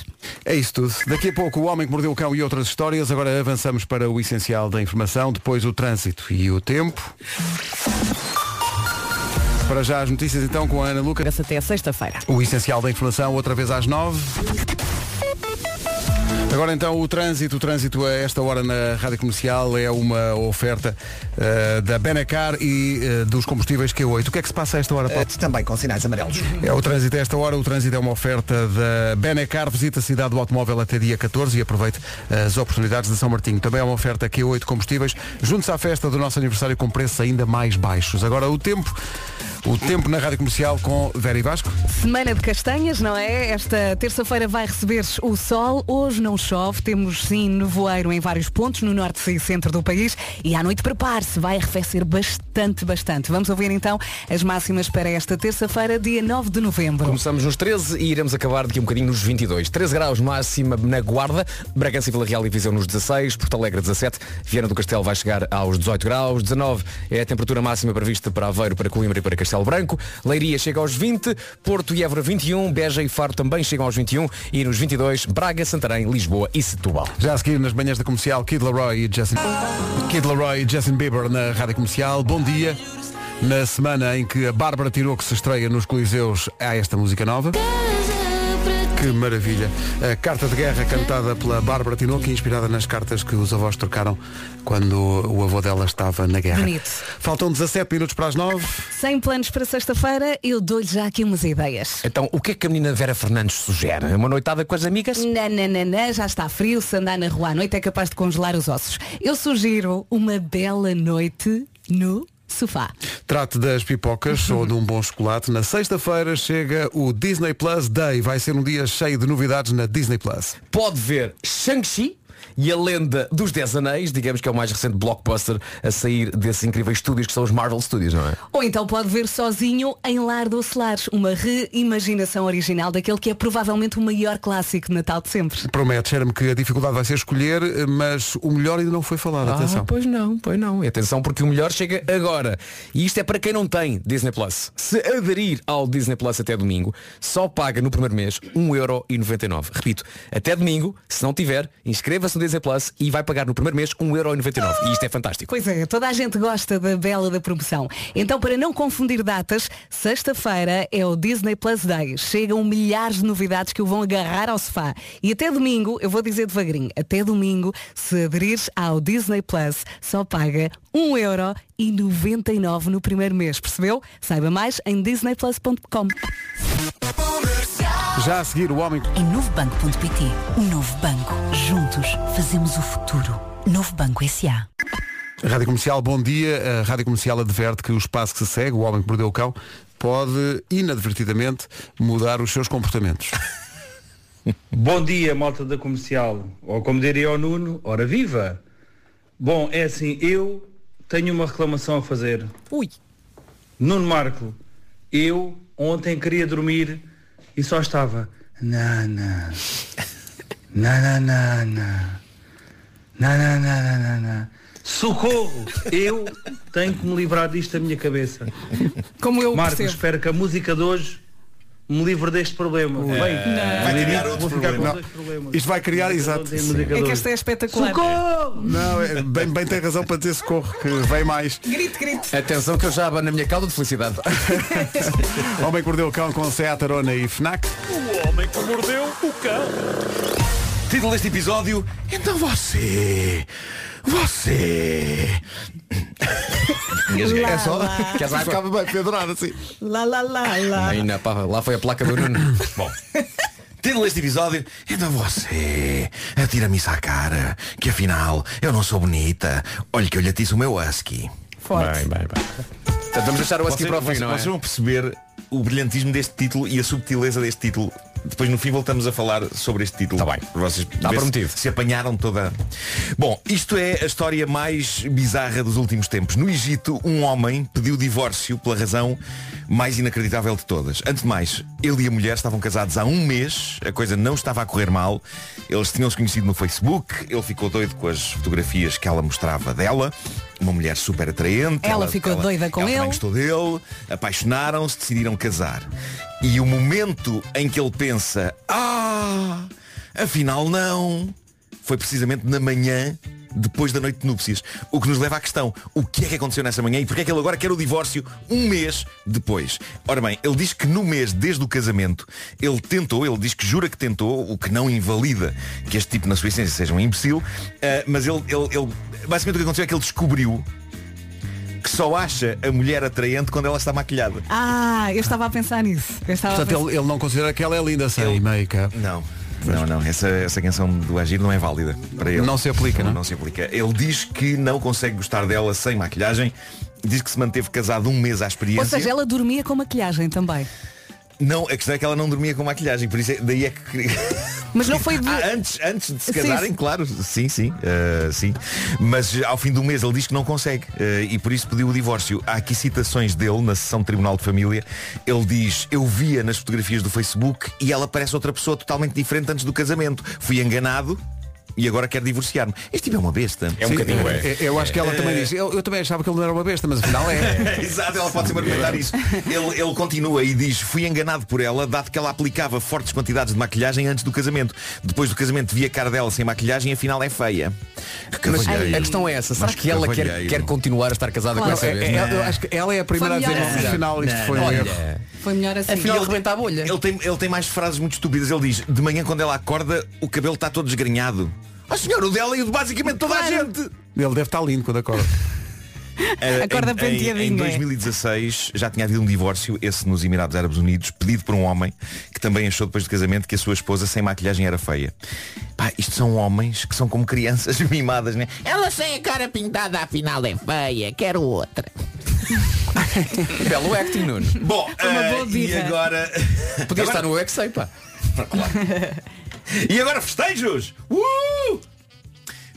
É isso tudo. Daqui a pouco o Homem que Mordeu o Cão e outras histórias. Agora avançamos para o essencial da informação, depois o trânsito e o tempo. Para já as notícias então com a Ana Luca. Essa até sexta-feira. O essencial da informação, outra vez às nove. Agora então o trânsito, o trânsito a esta hora na Rádio Comercial é uma oferta eh, da Benacar e eh, dos combustíveis Q8. O que é que se passa a esta hora, Paulo? Eh, também com sinais amarelos. É o trânsito a esta hora, o trânsito é uma oferta da Benacar, visita a cidade do automóvel até dia 14 e aproveite as oportunidades de São Martinho. Também é uma oferta Q8 combustíveis, junte-se à festa do nosso aniversário com preços ainda mais baixos. Agora o tempo, o tempo na Rádio Comercial com Vera e Vasco. Semana de castanhas, não é? Esta terça-feira vai receber o sol. Hoje não chove. Temos sim nevoeiro em vários pontos, no norte e centro do país. E à noite prepare-se, vai arrefecer bastante, bastante. Vamos ouvir então as máximas para esta terça-feira, dia 9 de novembro. Começamos nos 13 e iremos acabar daqui um bocadinho nos 22. 13 graus máxima na Guarda, Bragança e Vila Real e Viseu nos 16, Porto Alegre 17, Viana do Castelo vai chegar aos 18 graus, 19 é a temperatura máxima prevista para Aveiro, para Coimbra e para Castelo Branco, Leiria chega aos 20, Porto e Évora 21, Beja e Faro também chegam aos 21 e nos 22 Braga, Santarém, Lisboa e Setúbal. Já a seguir nas manhãs da comercial Kid Laroi e Justin Kid Laroi e Justin Bieber na Rádio Comercial. Bom dia. Na semana em que a Bárbara tirou que se estreia nos Coliseus há esta música nova. Que maravilha. A carta de guerra cantada pela Bárbara Tinoco, inspirada nas cartas que os avós trocaram quando o avô dela estava na guerra. Bonito. Faltam 17 minutos para as 9. Sem planos para sexta-feira, eu dou-lhe já aqui umas ideias. Então, o que é que a menina Vera Fernandes sugere? Uma noitada com as amigas? Nananana, já está frio, se andar na rua à noite é capaz de congelar os ossos. Eu sugiro uma bela noite no sofá. Trate das pipocas ou de um bom chocolate. Na sexta-feira chega o Disney Plus Day. Vai ser um dia cheio de novidades na Disney Plus. Pode ver Shang-Chi e a lenda dos Dez Anéis, digamos que é o mais recente blockbuster a sair desses incríveis estúdios que são os Marvel Studios, não é? Ou então pode ver sozinho em Lar do Lares, uma reimaginação original daquele que é provavelmente o maior clássico de Natal de sempre. Promete, cheira-me que a dificuldade vai ser escolher, mas o melhor ainda não foi falado. Atenção. Ah, pois não, pois não. E atenção porque o melhor chega agora. E isto é para quem não tem Disney Plus. Se aderir ao Disney Plus até domingo, só paga no primeiro mês 1,99€. Repito, até domingo, se não tiver, inscreva-se no Disney Plus e vai pagar no primeiro mês 1,99€. E isto é fantástico. Pois é, toda a gente gosta da bela da promoção. Então, para não confundir datas, sexta-feira é o Disney Plus Day. Chegam milhares de novidades que o vão agarrar ao sofá. E até domingo, eu vou dizer devagarinho, até domingo, se aderires ao Disney Plus, só paga 1,99€ no primeiro mês. Percebeu? Saiba mais em disneyplus.com. Já a seguir, o homem. Em novobanco.pt. Um novo banco. Juntos fazemos o futuro. Novo Banco S.A. Rádio Comercial, bom dia. A Rádio Comercial adverte que o espaço que se segue, o homem que mordeu o cão, pode inadvertidamente mudar os seus comportamentos. Bom dia, malta da comercial. Ou como diria o Nuno, ora viva! Bom, é assim, eu tenho uma reclamação a fazer. Ui. Nuno Marco, eu ontem queria dormir e só estava. Nana. Nananana. Nananana. Socorro! Eu tenho que me livrar disto da minha cabeça. Como eu Marcos, percebo. espero que a música de hoje me livre deste problema. Bem, Vai criar outro problema. Isto vai criar, exato. É que esta é espetacular. Socorro! Não, é, bem, bem tem razão para dizer socorro, que vem mais. Grito, grito. Atenção que eu já abano na minha cauda de felicidade. Homem que mordeu o cão com Seat Arona e FNAC. Título deste episódio, então você, você. É só. Queres água? Ficava bem pendurado assim. Lá, lá, lá, lá. Aí na pá, lá foi a placa do Nuno. Bom, título deste episódio, então você, atira-me isso à cara, que afinal eu não sou bonita. Olha que eu lhe atiço o meu husky. Forte. Bem, bem, bem. Portanto, vamos deixar o Vocês, para o fim, não é? vocês vão perceber o brilhantismo deste título e a subtileza deste título. Depois no fim voltamos a falar sobre este título. Tá bem. Vocês Está ver se- prometido. Se, apanharam toda. Bom, isto é a história mais bizarra dos últimos tempos. No Egito, um homem pediu divórcio pela razão mais inacreditável de todas. Antes de mais, ele e a mulher estavam casados há um mês, a coisa não estava a correr mal. Eles tinham-se conhecido no Facebook, ele ficou doido com as fotografias que ela mostrava dela. Uma mulher super atraente. Ela ficou doida com ela também ele. gostou dele, apaixonaram-se, decidiram casar. E o momento em que ele pensa, ah, afinal não, foi precisamente na manhã depois da noite de núpcias. O que nos leva à questão, o que é que aconteceu nessa manhã e porque é que ele agora quer o divórcio um mês depois? Ora bem, ele diz que no mês desde o casamento, ele tentou, ele diz que jura que tentou, o que não invalida que este tipo na sua essência seja um imbecil, ah, mas ele, ele, ele, basicamente o que aconteceu é que ele descobriu que só acha a mulher atraente quando ela está maquilhada. Ah, eu estava a pensar nisso. Eu estava a Portanto, pensar... ele, ele não considera que ela é linda sem Ele- make-up. Não. Não, não, essa, essa canção do Agir não é válida para ele. Não se aplica, não? Não se aplica. Ele diz que não consegue gostar dela sem maquilhagem. Diz que se manteve casado um mês à experiência. Ou seja, ela dormia com maquilhagem também. Não, a questão é que ela não dormia com maquilhagem, por isso é, daí é que. Mas não foi de... Ah, antes, antes de se casarem, sim. claro, sim, sim, eh, sim. Mas ao fim do mês ele diz que não consegue eh, e por isso pediu o divórcio. Há aqui citações dele na sessão de Tribunal de Família. Ele diz, eu via nas fotografias do Facebook e ela parece outra pessoa totalmente diferente antes do casamento. Fui enganado e agora quero divorciar-me. Este tipo é uma besta. É um bocadinho, é. É, Eu acho que ela também diz. Eu, eu também achava que ele não era uma besta, mas afinal é. Exato, ela pode sempre argumentar isso. Ele, ele continua e diz, fui enganado por ela, dado que ela aplicava fortes quantidades de maquilhagem antes do casamento. Depois do casamento vi a cara dela sem maquilhagem e afinal é feia. Que Mas a questão é essa, será Mas que ela quer, quer continuar a estar casada Claro. com essa É, vez? é, eu acho que ela é a primeira a dizer melhor no assim. final isto foi um erro. Foi melhor assim. afinal ele- rebenta a bolha. Ele tem, ele tem mais frases muito estúpidas. Ele diz, de manhã quando ela acorda, o cabelo está todo desgrenhado. Ah senhor, o dela e o de basicamente toda a Claro. gente. Ele deve estar lindo quando acorda. Eh, Acorda em, em, penteadinho, em é? 2016 já tinha havido um divórcio, esse nos Emirados Árabes Unidos, pedido por um homem que também achou depois do casamento que a sua esposa sem maquilhagem era feia. Pá, isto são homens que são como crianças mimadas, né? Ela sem a cara pintada afinal é feia, quero outra. Belo acting, Nuno. Bom, uma boa e agora. Podia estar no UXA, pá. E agora festejos! Uh!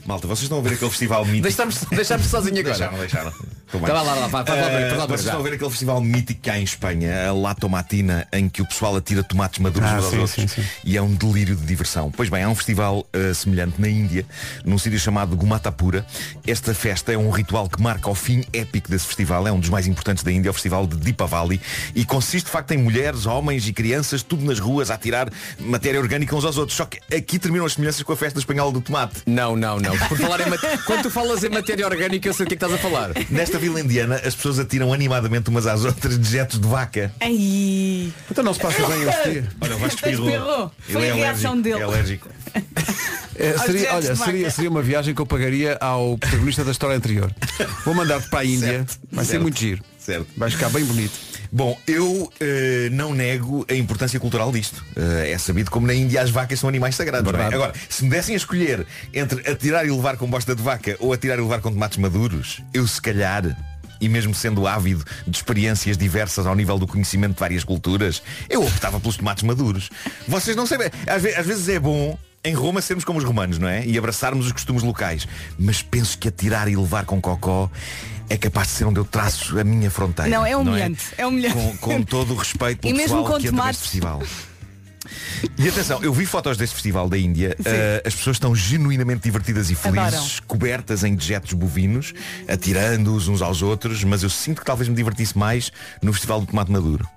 Malta, vocês estão a ver aquele festival mítico. Deixámos- deixámos sozinho agora. Deixaram, deixaram. Estou bem. Tá, vai lá, lá, vai, lá. Vocês estão a ver aquele festival mítico que há em Espanha, a La Tomatina, em que o pessoal atira tomates maduros Ah, uns aos sim, outros. sim, sim. E é um delírio de diversão. Pois bem, há um festival ah, semelhante na Índia, num sítio chamado Gumatapura. Esta festa é um ritual que marca o fim épico desse festival. É um dos mais importantes da Índia, é o festival de Deepavali. E consiste de facto em mulheres, homens e crianças, tudo nas ruas, a atirar matéria orgânica uns aos outros. Só que aqui terminam as semelhanças com a festa espanhola do tomate. Não, não, não. Por falar em mat- Quando tu falas em matéria orgânica, eu sei o que é que estás a falar. Nesta vila indiana, as pessoas atiram animadamente umas às outras dejetos de vaca. Ai. Então não se passa bem este dia. Olha, o Vasco espirrou. Foi é a reação dele. É alérgico. É, Aos seria, olha, seria, seria uma viagem que eu pagaria ao protagonista da história anterior. Vou mandar-te para a Índia. Vai ser certo. muito giro. Certo. Vai ficar bem bonito. Bom, eu eh, não nego a importância cultural disto. Eh, é sabido como na Índia as vacas são animais sagrados. não é? Verdade. Agora, se me dessem a escolher entre atirar e levar com bosta de vaca ou atirar e levar com tomates maduros, eu se calhar, e mesmo sendo ávido de experiências diversas ao nível do conhecimento de várias culturas, eu optava pelos tomates maduros. Vocês não sabem. Às, ve- às vezes é bom em Roma sermos como os romanos, não é? E abraçarmos os costumes locais. Mas penso que atirar e levar com cocó é capaz de ser onde eu traço a minha fronteira. Não, é humilhante, é humilhante. Com, com todo o respeito pelo E mesmo pessoal que entra tomates. neste festival. E atenção, eu vi fotos deste festival da Índia. eh, as pessoas estão genuinamente divertidas e felizes, Adoram. cobertas em dejetos bovinos, atirando-os uns aos outros, mas eu sinto que talvez me divertisse mais no Festival do Tomate Maduro.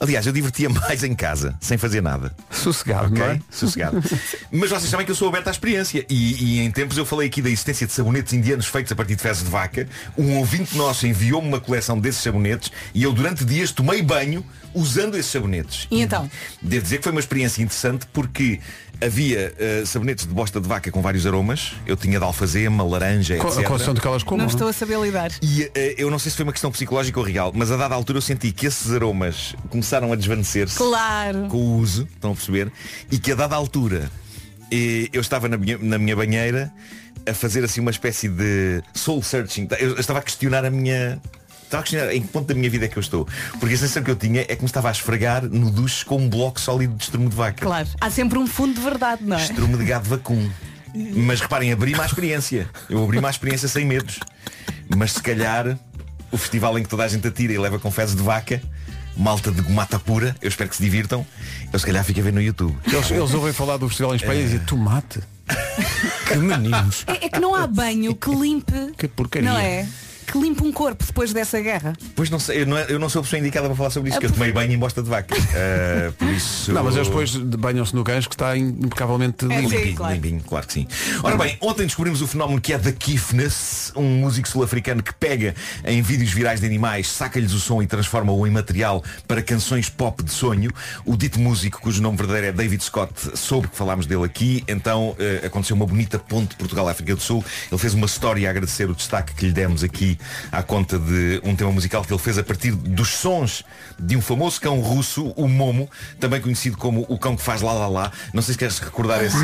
Aliás, eu divertia mais em casa, sem fazer nada. Sossegado, não é? Ok? Sossegado. Mas vocês sabem que eu sou aberto à experiência. E, e em tempos eu falei aqui da existência de sabonetes indianos feitos a partir de fezes de vaca. Um ouvinte nosso enviou-me uma coleção desses sabonetes e eu durante dias tomei banho usando esses sabonetes. E então? Devo dizer que foi uma experiência interessante porque havia eh, sabonetes de bosta de vaca com vários aromas. Eu tinha de alfazema, laranja, Co- etc. Condição de que elas comam. Não não é? estou a saber lidar. E eh, eu não sei se foi uma questão psicológica ou real, mas a dada altura eu senti que esses aromas começaram a desvanecer-se Claro. com o uso, estão a perceber? E que a dada altura eh, eu estava na minha, na minha banheira a fazer assim uma espécie de soul searching. Eu estava a questionar a minha. Estava a questionar em que ponto da minha vida é que eu estou. Porque a sensação que eu tinha é que me estava a esfregar no duche com um bloco sólido de estrumo de vaca. Claro. Há sempre um fundo de verdade, não é? Estrume de gado vacum. Mas reparem, abri-me à experiência. Eu abri-me à experiência sem medos. Mas se calhar o festival em que toda a gente atira e leva com fezes de vaca, malta de gomata pura, eu espero que se divirtam, eu se calhar fico a ver no YouTube. Eles, eles ouvem falar do festival em Espanha e dizem tomate. Que meninos. É, é que não há banho que limpe. Que porcaria. Não é? Que limpe um corpo depois dessa guerra. Pois não sei, eu não, eu não sou a pessoa indicada para falar sobre isso, É que eu tomei banho em bosta de vaca. Ah, por isso. Não, mas eles depois banham-se no gancho que está impecavelmente É, limpo. sim. Limpinho, claro. limpinho, claro que sim. Ora bem, ontem descobrimos o fenómeno que é The Kiffness, um músico sul-africano que pega em vídeos virais de animais, saca-lhes o som e transforma-o em material para canções pop de sonho. O dito músico, cujo nome verdadeiro é David Scott, soube que falámos dele aqui, então eh, aconteceu uma bonita ponte Portugal-África do Sul. Ele fez uma história a agradecer o destaque que lhe demos aqui à conta de um tema musical que ele fez a partir dos sons de um famoso cão russo, o Momo, também conhecido como o cão que faz lá lá lá. Não sei se queres recordar esse.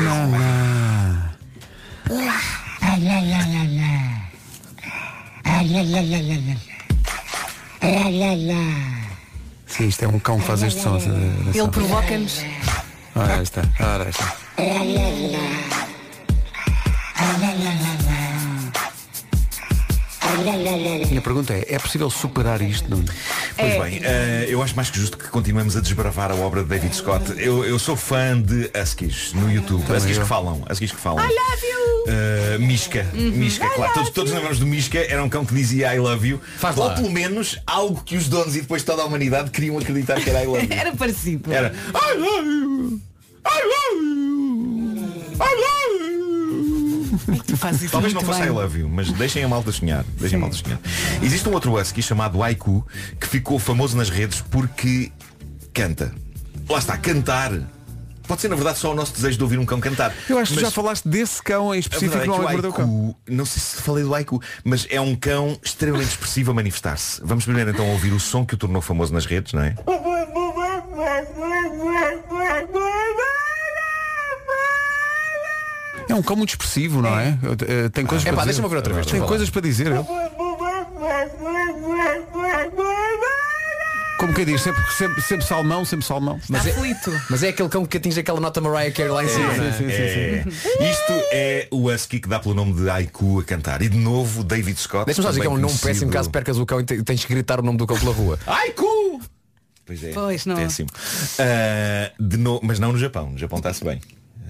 Sim, isto é um cão que faz este som. Ele provoca-nos. Ora aí está. Ora está. Minha pergunta é, é possível superar isto? Nuno? Pois É. bem, eh, eu acho mais que justo que continuemos a desbravar a obra de David Scott. Eu, eu sou fã de Huskies no YouTube. Huskies eu. que falam. Huskies que falam. I love you! Eh, Misca, Misca, I claro, todos, todos lembramos do Misca, era um cão que dizia I love you, Faz ou lá. pelo menos algo que os donos e depois toda a humanidade queriam acreditar que era I love you. Era parecido. Era I love you, I love you, I love you. Tu fazes isso Talvez não fosse bem. I love you, mas deixem a malta sonhar. Deixem a malta sonhar. Existe um outro husky chamado Haiku que ficou famoso nas redes porque canta. Lá está, cantar. Pode ser na verdade só o nosso desejo de ouvir um cão cantar. Eu acho que Mas já falaste desse cão em a específico é que o o Cão. Não sei se falei do Haiku, mas é um cão extremamente expressivo a manifestar-se. Vamos primeiro então ouvir o som que o tornou famoso nas redes, não é? um cão muito expressivo, não é? Eh, Tem coisas É para pá, dizer. deixa-me ouvir outra vez, Tem coisas para dizer. Como quem diz, sempre, sempre, sempre salmão, sempre salmão. Mas é, mas é aquele cão que atinge aquela nota Mariah Carey lá em cima. não é? sim, sim, É. Isto é o Husky que dá pelo nome de Haiku a cantar. E de novo, David Scott. Deixa-me só dizer que é um nome conhecido- péssimo caso percas o cão e te- tens que gritar o nome do cão pela rua. Haiku! Pois é. Pois, não. Péssimo. Ah, de no... Mas não no Japão. No Japão está-se bem.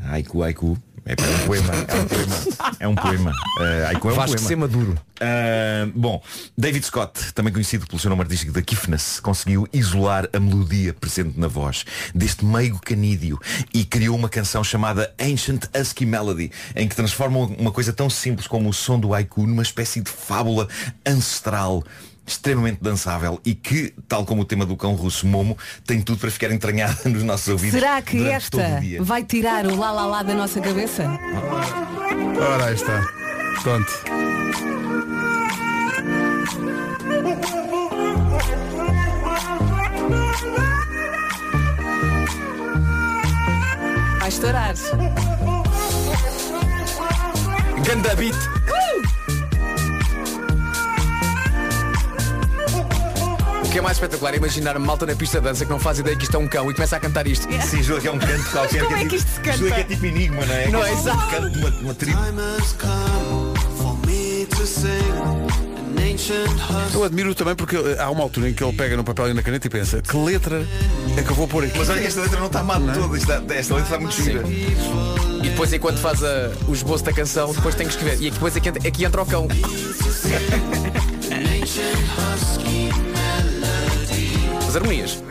Haiku, haiku. É, é um poema. É um poema. É um poema. Ah, haiku é um Vasco poema. ser maduro. Ah, bom, David Scott, também conhecido pelo seu nome artístico da Kiffness, conseguiu isolar a melodia presente na voz deste meigo canídeo e criou uma canção chamada Ancient Husky Melody, em que transforma uma coisa tão simples como o som do haiku numa espécie de fábula ancestral extremamente dançável e que, tal como o tema do cão russo Momo, tem tudo para ficar entranhada nos nossos ouvidos. Será que esta vai tirar o lá lá lá da nossa cabeça? Ora, aí está. Pronto. Vai estourar. Ganda beat. O que é mais espetacular é imaginar a malta na pista de dança que não faz ideia que isto é um cão e começa a cantar isto. Sim, julga que é um canto qualquer. como é tipo- que isto se canta? julga que é tipo enigma, não é? Não é, um exato. canto de uma, uma tribo. Eu admiro também porque eh, há uma altura em que ele pega no papel e na caneta e pensa que letra é que eu vou pôr aqui. Mas olha que esta letra não está má de toda. Esta, esta letra está muito gira. E depois enquanto faz a- o esboço da canção, depois tem que escrever. E depois é que, entra- é que entra o cão. As harmonias.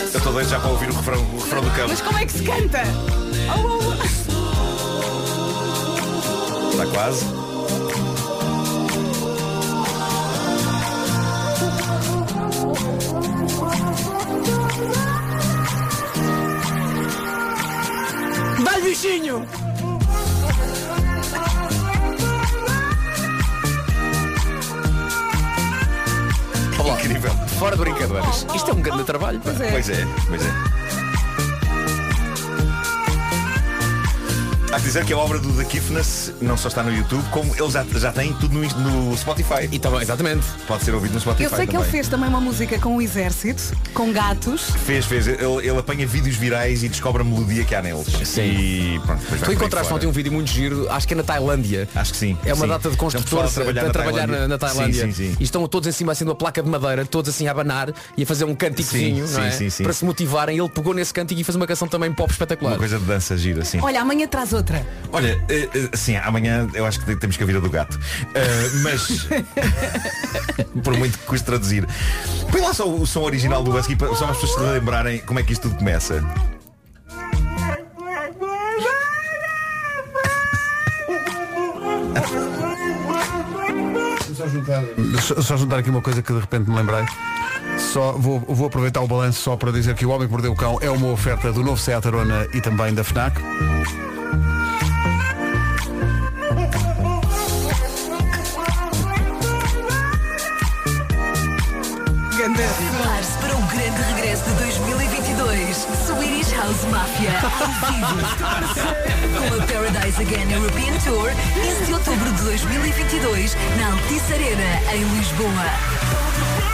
Eu estou doido já para ouvir o refrão, o refrão do cão. Mas como é que se canta? Oh, oh. Está quase. Vai bichinho! Incrível. fora de brincadeiras. Isto é um grande trabalho. pá. Pois é, pois é. Há que dizer que a obra do The Kiffness não só está no YouTube, como ele já, já tem tudo no, no Spotify. E tá bem, exatamente. Pode ser ouvido no Spotify Eu sei que também. ele fez também uma música com o exército, com gatos. Fez, fez. Ele, ele apanha vídeos virais e descobre a melodia que há neles. Sim. E pronto, Tu encontraste ontem um vídeo muito giro, acho que é na Tailândia. Acho que sim. É uma sim. data de Tem um pessoal construtores a na trabalhar, na, na Tailândia. Sim, sim, sim. E estão todos em cima assim de uma placa de madeira, todos assim a abanar e a fazer um canticozinho, é? sim, sim, sim. Para se motivarem. Ele pegou nesse cantico e fez uma canção também pop espetacular. Uma coisa de dança gira, assim. Olha, amanhã traz outra. Olha, eh, eh, sim, amanhã eu acho que temos que a vida do gato. Eh, mas por muito que custe traduzir. Põe lá só o som original do Husky, para- só para as pessoas se lembrarem como é que isto tudo começa. Só, só juntar aqui uma coisa que de repente me lembrei. Só vou, vou aproveitar o balanço só para dizer que o Homem que Mordeu o Cão é uma oferta do novo Seat Arona e também da FNAC. Ao vivo. Com a Paradise Again European Tour, 15 de outubro de 2022, na Altice Arena, em Lisboa.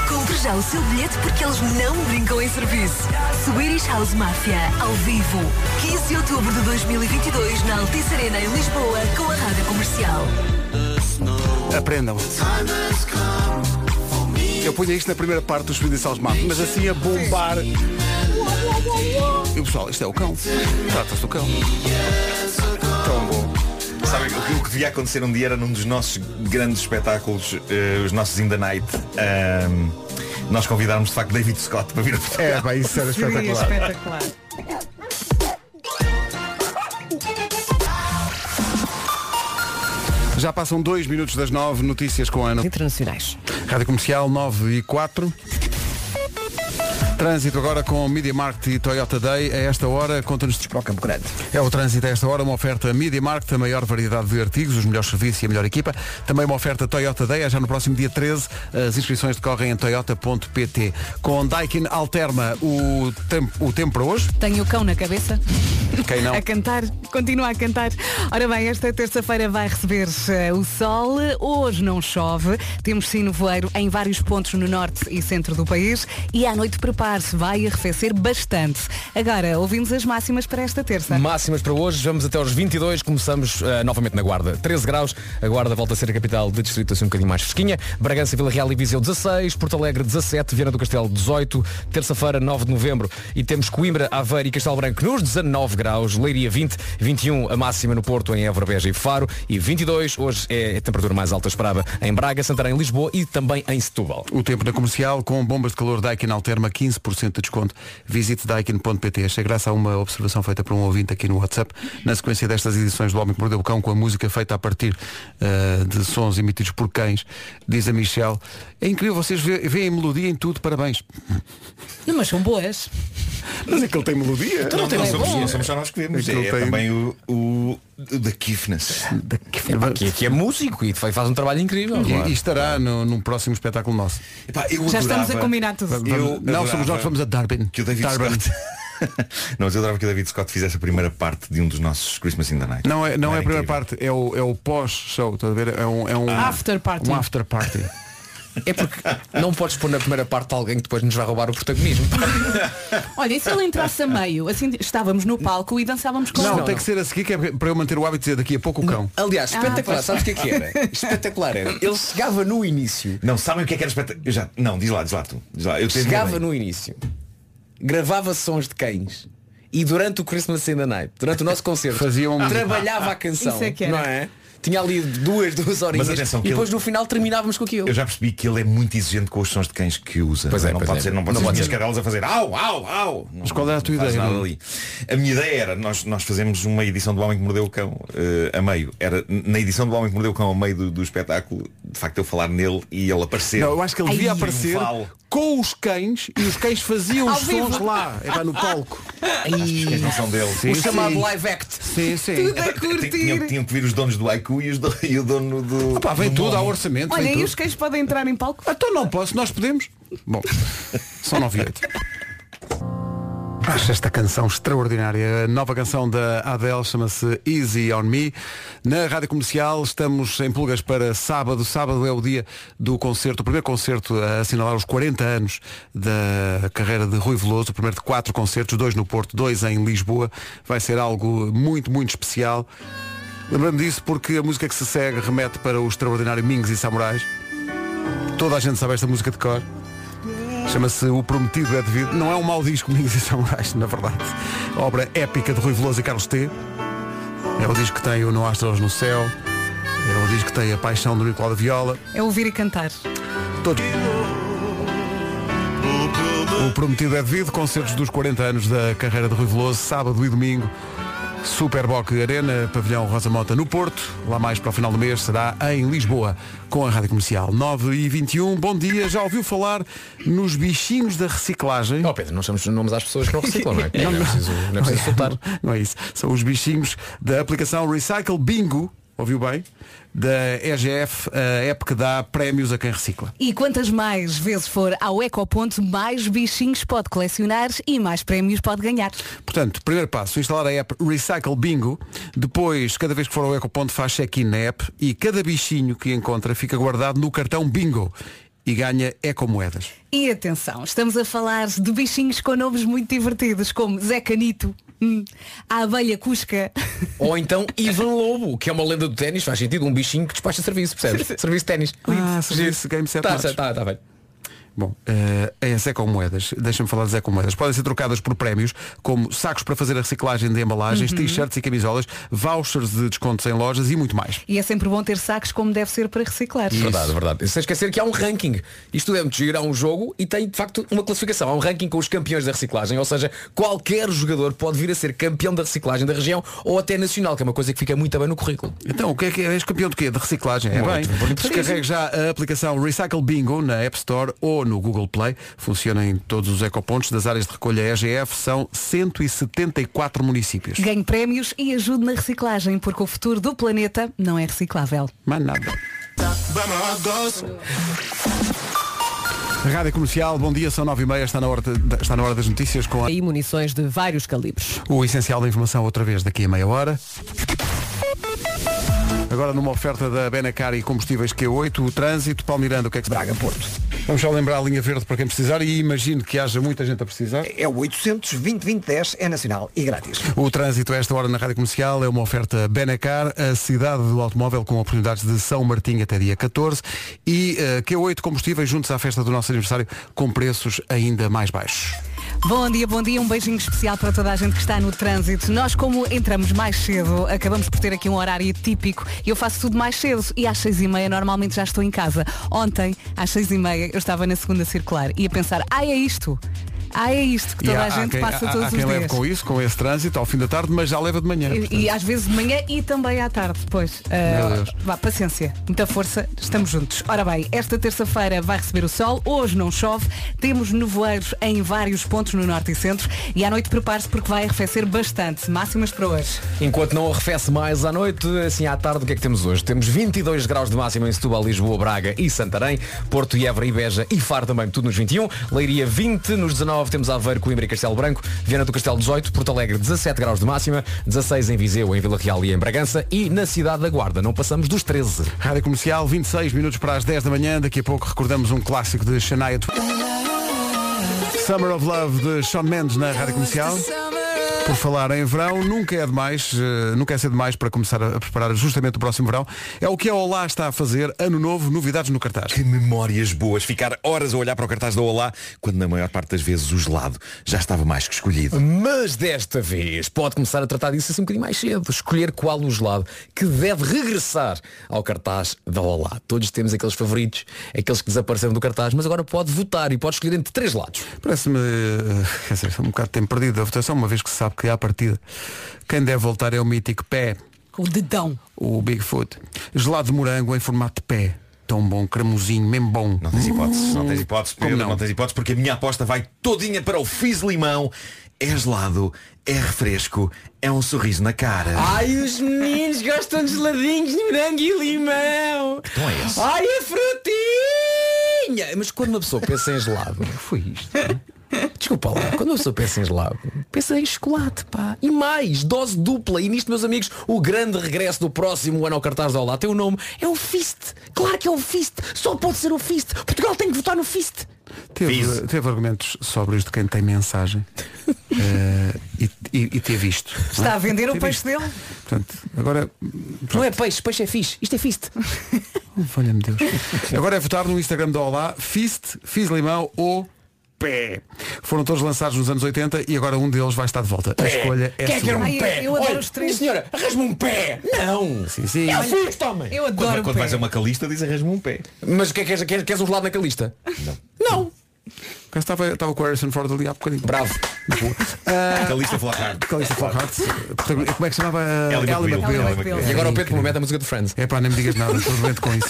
Compre já o seu bilhete porque eles não brincam em serviço. Swedish House Mafia, ao vivo. 15 de outubro de 2022, na Altice Arena, em Lisboa, com a Rádio Comercial. Aprendam. Eu punha isto na primeira parte dos Swedish House Mafia, mas assim a bombar. E o pessoal, isto é o cão. Trata-se do cão. Tão bom. Sabe, o que, o que devia acontecer um dia era num dos nossos grandes espetáculos, eh, os nossos In the Night, ahm, nós convidarmos de facto David Scott para vir a Portugal. É, pá, isso era Seria espetacular. espetacular. Já passam dois minutos das nove, notícias com a Ana. Internacionais. Rádio Comercial 9 e 4. Trânsito agora com Media Market e Toyota Day. A esta hora, conta-nos para o Campo Grande. É o trânsito a esta hora, uma oferta Media Market, a maior variedade de artigos, os melhores serviços e a melhor equipa. Também uma oferta Toyota Day, é já no próximo dia 13. As inscrições decorrem em toyota.pt. Com Daikin Alterma, o tempo, o tempo para hoje. Tenho o cão na cabeça. Quem não? A cantar, continua a cantar. Ora bem, esta terça-feira vai receber eh, o sol. Hoje não chove. Temos sim nevoeiro em vários pontos no norte e centro do país. E à noite prepare-se, vai arrefecer bastante. Agora, ouvimos as máximas para esta terça. Máximas para hoje, vamos até aos 22, começamos uh, novamente na Guarda. 13 graus, a Guarda volta a ser a capital de distrito assim um bocadinho mais fresquinha. Bragança, Vila Real e Viseu 16, Porto Alegre 17, Viana do Castelo 18, terça-feira 9 de novembro e temos Coimbra, Aveiro e Castelo Branco nos 19 graus, Leiria 20, 21 a máxima no Porto, em Évora, Beja e Faro e 22, hoje é a temperatura mais alta esperada em Braga, Santarém, Lisboa e também em Setúbal. O tempo na comercial com bombas de calor Daikin Alterma 15% de desconto. Visite daikin.pt. Achei graça a uma observação feita por um ouvinte aqui no WhatsApp, na sequência destas edições do Homem que Mordeu o Cão, com a música feita a partir uh, de sons emitidos por cães, diz a Michelle, é incrível, vocês veem melodia em tudo, parabéns. Não, mas são boas. Mas é que ele tem melodia. Então não, não, não somos, não somos só nós que vemos. É, é tem... também o, o, o da Kiffness. Que, que, é músico e faz um trabalho incrível. E, e estará no, num próximo espetáculo nosso. Epá, Já estamos a combinar tudo. Eu não, somos nós que fomos a Darwin. Que o David Darwin. Scott. não, mas eu adorava que o David Scott fizesse a primeira parte de um dos nossos Christmas in the Night. Não é, não, é a primeira parte, é o, é o pós-show, estás a ver? É um, é um after party. Um after party. É porque não podes pôr na primeira parte alguém que depois nos vai roubar o protagonismo. Olha, e se ele entrasse a meio, assim estávamos no palco e dançávamos com não, ele? Não, tem que ser a seguir que é para eu manter o hábito de dizer daqui a pouco o cão. Aliás, espetacular, ah, sabes o que é que era? Espetacular era. Ele chegava no início. Não, sabem o que é que era espetacular? Já, não, diz lá, diz lá tu. Diz lá, eu chegava no início, gravava sons de cães e durante o Christmas in the Night, durante o nosso concerto, Fazia um... trabalhava a canção. Isso é que era. Não é? Tinha ali duas, duas horinhas Mas atenção, e depois ele- no final terminávamos com aquilo. Eu já percebi que ele é muito exigente com os sons de cães que usa. Pois é, não pois pode é. ser, não pode Não ser as pode minhas ser. cadelas a fazer au, au, au. Não, Mas qual era a tua ideia, ali. A minha ideia era, nós, nós fazemos uma edição do Homem que Mordeu o Cão eh, a meio. Era na edição do Homem que Mordeu o Cão a meio do, do espetáculo, de facto eu falar nele e ele aparecer. Não, eu acho que ele devia Ai, aparecer com os cães e os cães faziam os sons lá, é pá, no palco. Os cães não são dele. Sim, o chamado sim. live act. Sim, sim. Tudo a curtir. tinham, tinham que vir os donos do Haiku e, os do- e o dono do. Opa, vem do tudo ao orçamento. Olha, vem e tudo. os cães podem entrar em palco? Então não posso, nós podemos. Bom, são 9 e 8. Acho esta canção extraordinária. A nova canção da Adele chama-se Easy on Me. Na rádio comercial estamos em pulgas para sábado. Sábado é o dia do concerto, o primeiro concerto a assinalar os 40 anos da carreira de Rui Veloso. O primeiro de quatro concertos, dois no Porto, dois em Lisboa. Vai ser algo muito, muito especial. Lembrando disso porque a música que se segue remete para o extraordinário Mingos e Samurais. Toda a gente sabe esta música de cor. Chama-se O Prometido é Devido. Não é um mau disco, Mingos e Samurais, na verdade. Obra épica de Rui Veloso e Carlos T. É o disco que tem o No Astros no Céu. É o disco que tem a paixão do Nicolau da Viola. É ouvir e cantar. Todos. O Prometido é Devido, concertos dos 40 anos da carreira de Rui Veloso, sábado e domingo. Superboc Arena, Pavilhão Rosa Mota no Porto. Lá mais para o final do mês será em Lisboa, com a Rádio Comercial 9 e 21. Bom dia, já ouviu falar nos bichinhos da reciclagem? Oh Pedro, não chamamos nomes às pessoas que não reciclam, não é? Não, é preciso, não é preciso soltar. Não é isso. São os bichinhos da aplicação Recycle Bingo, ouviu bem? Da EGF, a app que dá prémios a quem recicla. E quantas mais vezes for ao Ecoponto, mais bichinhos pode colecionar e mais prémios pode ganhar. Portanto, primeiro passo, instalar a app Recycle Bingo. Depois, cada vez que for ao Ecoponto, faz check-in na app e cada bichinho que encontra fica guardado no cartão Bingo e ganha ecomoedas. E atenção, estamos a falar de bichinhos com nomes muito divertidos, como Zé Canito, hum, a abelha Cusca. Ou então Ivan Lobo, que é uma lenda do ténis, faz sentido, um bichinho que despacha serviço, percebes? serviço de ténis. Ah, serviço Game Set Tá, Match. tá, tá, bem. Bom, eh, é as ecomoedas. Deixa-me falar das ecomoedas. Podem ser trocadas por prémios, como sacos para fazer a reciclagem de embalagens, t-shirts e camisolas, vouchers de descontos em lojas e muito mais. E é sempre bom ter sacos como deve ser para reciclar. Verdade, verdade. Sem esquecer que há um ranking. Isto é muito giro, há um jogo e tem de facto uma classificação. Há um ranking com os campeões da reciclagem. Ou seja, qualquer jogador pode vir a ser campeão da reciclagem da região ou até nacional, que é uma coisa que fica muito bem no currículo. Então, o que é que é? És campeão de quê? De reciclagem. É Muito, bem. Descarregue já a aplicação Recycle Bingo na App Store ou no Google Play. Funciona em todos os ecopontos das áreas de recolha EGF. São 174 municípios. Ganhe prémios e ajude na reciclagem, porque o futuro do planeta não é reciclável. Mais nada. Rádio Comercial, bom dia, são 9 e meia, está na hora, de- está na hora das notícias com a... E munições de vários calibres. o essencial da informação outra vez daqui a meia hora. Agora numa oferta da Benacar e combustíveis Q8, o trânsito, Paulo Miranda, o que é que se Braga Porto? Vamos só lembrar a linha verde para quem precisar e imagino que haja muita gente a precisar. É o 800 2010 é nacional e grátis. O trânsito a esta hora na Rádio Comercial é uma oferta Benacar, a cidade do automóvel com oportunidades de São Martinho até dia 14 e eh, Q8 combustíveis juntos à festa do nosso aniversário com preços ainda mais baixos. Bom dia, bom dia, um beijinho especial para toda a gente que está no trânsito. Nós, como entramos mais cedo, acabamos por ter aqui um horário típico eu faço tudo mais cedo e às seis e meia normalmente já estou em casa. Ontem, às seis e meia, eu estava na segunda circular e a pensar, ah, é isto. Ah, é isto que toda há- a gente quem, passa há- todos há os quem leve dias. com isso, com esse trânsito ao fim da tarde, mas já leva de manhã. E, e às vezes de manhã e também à tarde depois. Ah, Meu Deus. vá, paciência, muita força, estamos juntos. Ora bem, esta terça-feira vai receber o sol, hoje não chove, temos nevoeiros em vários pontos no norte e centro e à noite prepare-se porque vai arrefecer bastante. Máximas para hoje. Enquanto não arrefece mais à noite, assim à tarde, o que é que temos hoje? Temos 22 graus de máxima em Setúbal, Lisboa, Braga e Santarém, Porto e Évora e Beja e Faro também, tudo nos 21, Leiria 20, nos 19 temos Aveiro, Coimbra e Castelo Branco, Viana do Castelo 18, Porto Alegre 17 graus de máxima, 16 em Viseu, em Vila Real e em Bragança e na cidade da Guarda não passamos dos 13. Rádio Comercial, 26 minutos para as 10 da manhã. Daqui a pouco recordamos um clássico de Shania Twain. Summer of Love de Sean Mendes na Rádio Comercial. Por falar em verão, nunca é demais, eh, nunca é ser demais para começar a preparar justamente o próximo verão. É o que a Olá está a fazer, ano novo, novidades no cartaz. Que memórias boas. Ficar horas a olhar para o cartaz da Olá, quando na maior parte das vezes o gelado já estava mais que escolhido. Mas desta vez pode começar a tratar disso assim um bocadinho mais cedo. Escolher qual o gelado que deve regressar ao cartaz da Olá. Todos temos aqueles favoritos, aqueles que desapareceram do cartaz, mas agora pode votar e pode escolher entre três lados. Parece-me, eh, quer dizer, um bocado tem perdido a votação, uma vez que se sabe que à partida quem deve voltar é o mítico pé, Com o dedão. o Bigfoot. Gelado de morango em formato de pé. Tão bom, cremosinho, mesmo bom. Não tens hipótese, não tens hipótese, Como Pedro, não? não? tens hipótese, porque a minha aposta vai todinha para o Fizz Limão. É gelado, é refresco, é um sorriso na cara. Ai, os meninos gostam de geladinhos de morango e limão. Então é esse. Ai, a frutinha. Mas quando uma pessoa pensa em gelado, foi isto. Desculpa lá, quando uma pessoa pensa em gelado, pensa em chocolate, pá. E mais, dose dupla. E nisto, meus amigos, o grande regresso do próximo ano ao cartaz da Olá tem o nome. É o Fist. Claro que é o Fist. Só pode ser o Fist. Portugal tem que votar no Fist. Teve, teve argumentos sóbrios de quem tem mensagem eh, e, e, e teve isto. não é? Está a vender o Teve peixe isto. dele? Portanto, agora, Não é peixe, peixe é fixe. Isto é Fist. olha-me Deus. Agora é votar no Instagram da Olá, Fist, Fiz Limão ou Pé. Foram todos lançados nos anos 80 e agora um deles vai estar de volta. A escolha é Quem é que sua. era um Ai, pé? eu adoro Olha, os três. senhora, arrasma um pé. Não. Sim, sim. É o Fist, homem. Eu Quando, adoro o quando pé. vais a uma calista, diz arrasma um pé. Mas o que é que és? Queres, queres um gelado na calista? Não. Não. Estava, estava com o Harrison Ford ali há bocadinho. Bravo. Calista Flockhart. Calista Flockhart. Como é que se chamava? Ellie McBeal. E agora o Pedro que me mete a música do Friends. É pá, nem me digas nada, estou doente com isso.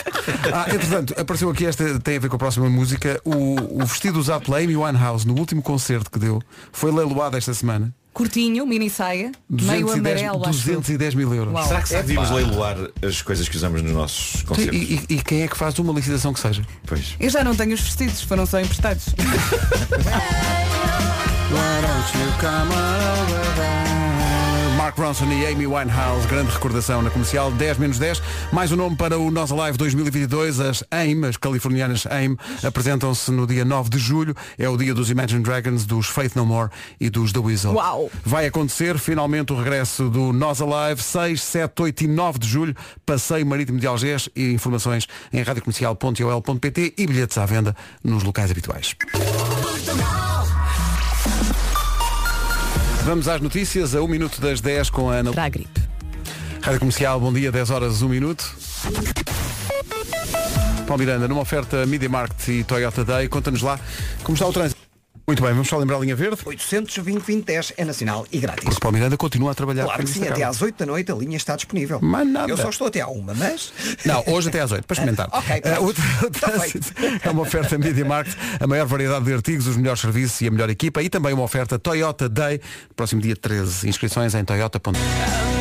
Ah, entretanto, apareceu aqui esta, tem a ver com a próxima música, o, o vestido usado pela Amy Winehouse no último concerto que deu, foi leiloado esta semana. Curtinho, mini saia, meio 210, amarelo, acho eu. 210 mil euros. Uau. Será que devíamos leiloar as coisas que usamos nos nossos E, concertos? e- e quem é que faz uma licitação que seja? Pois. Eu já não tenho os vestidos, foram só emprestados. Mark Ronson e Amy Winehouse, grande recordação na comercial, 10 menos 10. Mais um nome para o Nós Alive 2022. As AIM, as californianas AIM, apresentam-se no dia 9 de julho. É o dia dos Imagine Dragons, dos Faith No More e dos The Weasel. Uau! Vai acontecer finalmente o regresso do Nós Alive, 6, 7, 8 e 9 de julho, Passeio Marítimo de Algés e informações em radiocomercial.ol.pt e bilhetes à venda nos locais habituais. Vamos às notícias, a 1 minuto das 10 com a Ana. Para a gripe. Rádio Comercial, bom dia, 10 horas, 1 minuto. Paulo Miranda, numa oferta Media Market e Toyota Day, conta-nos lá como está o trânsito. Muito bem, vamos só lembrar a linha verde. 820 é nacional e grátis. Porque Paulo Miranda continua a trabalhar. Claro que sim, até às 8 da noite a linha está disponível. Mais nada. Eu só estou até à uma, mas. Não, hoje até às 8, para experimentar. Ok, Eh, o o é uma oferta Media Market, a maior variedade de artigos, os melhores serviços e a melhor equipa e também uma oferta Toyota Day, próximo dia 13. Inscrições em toyota.com.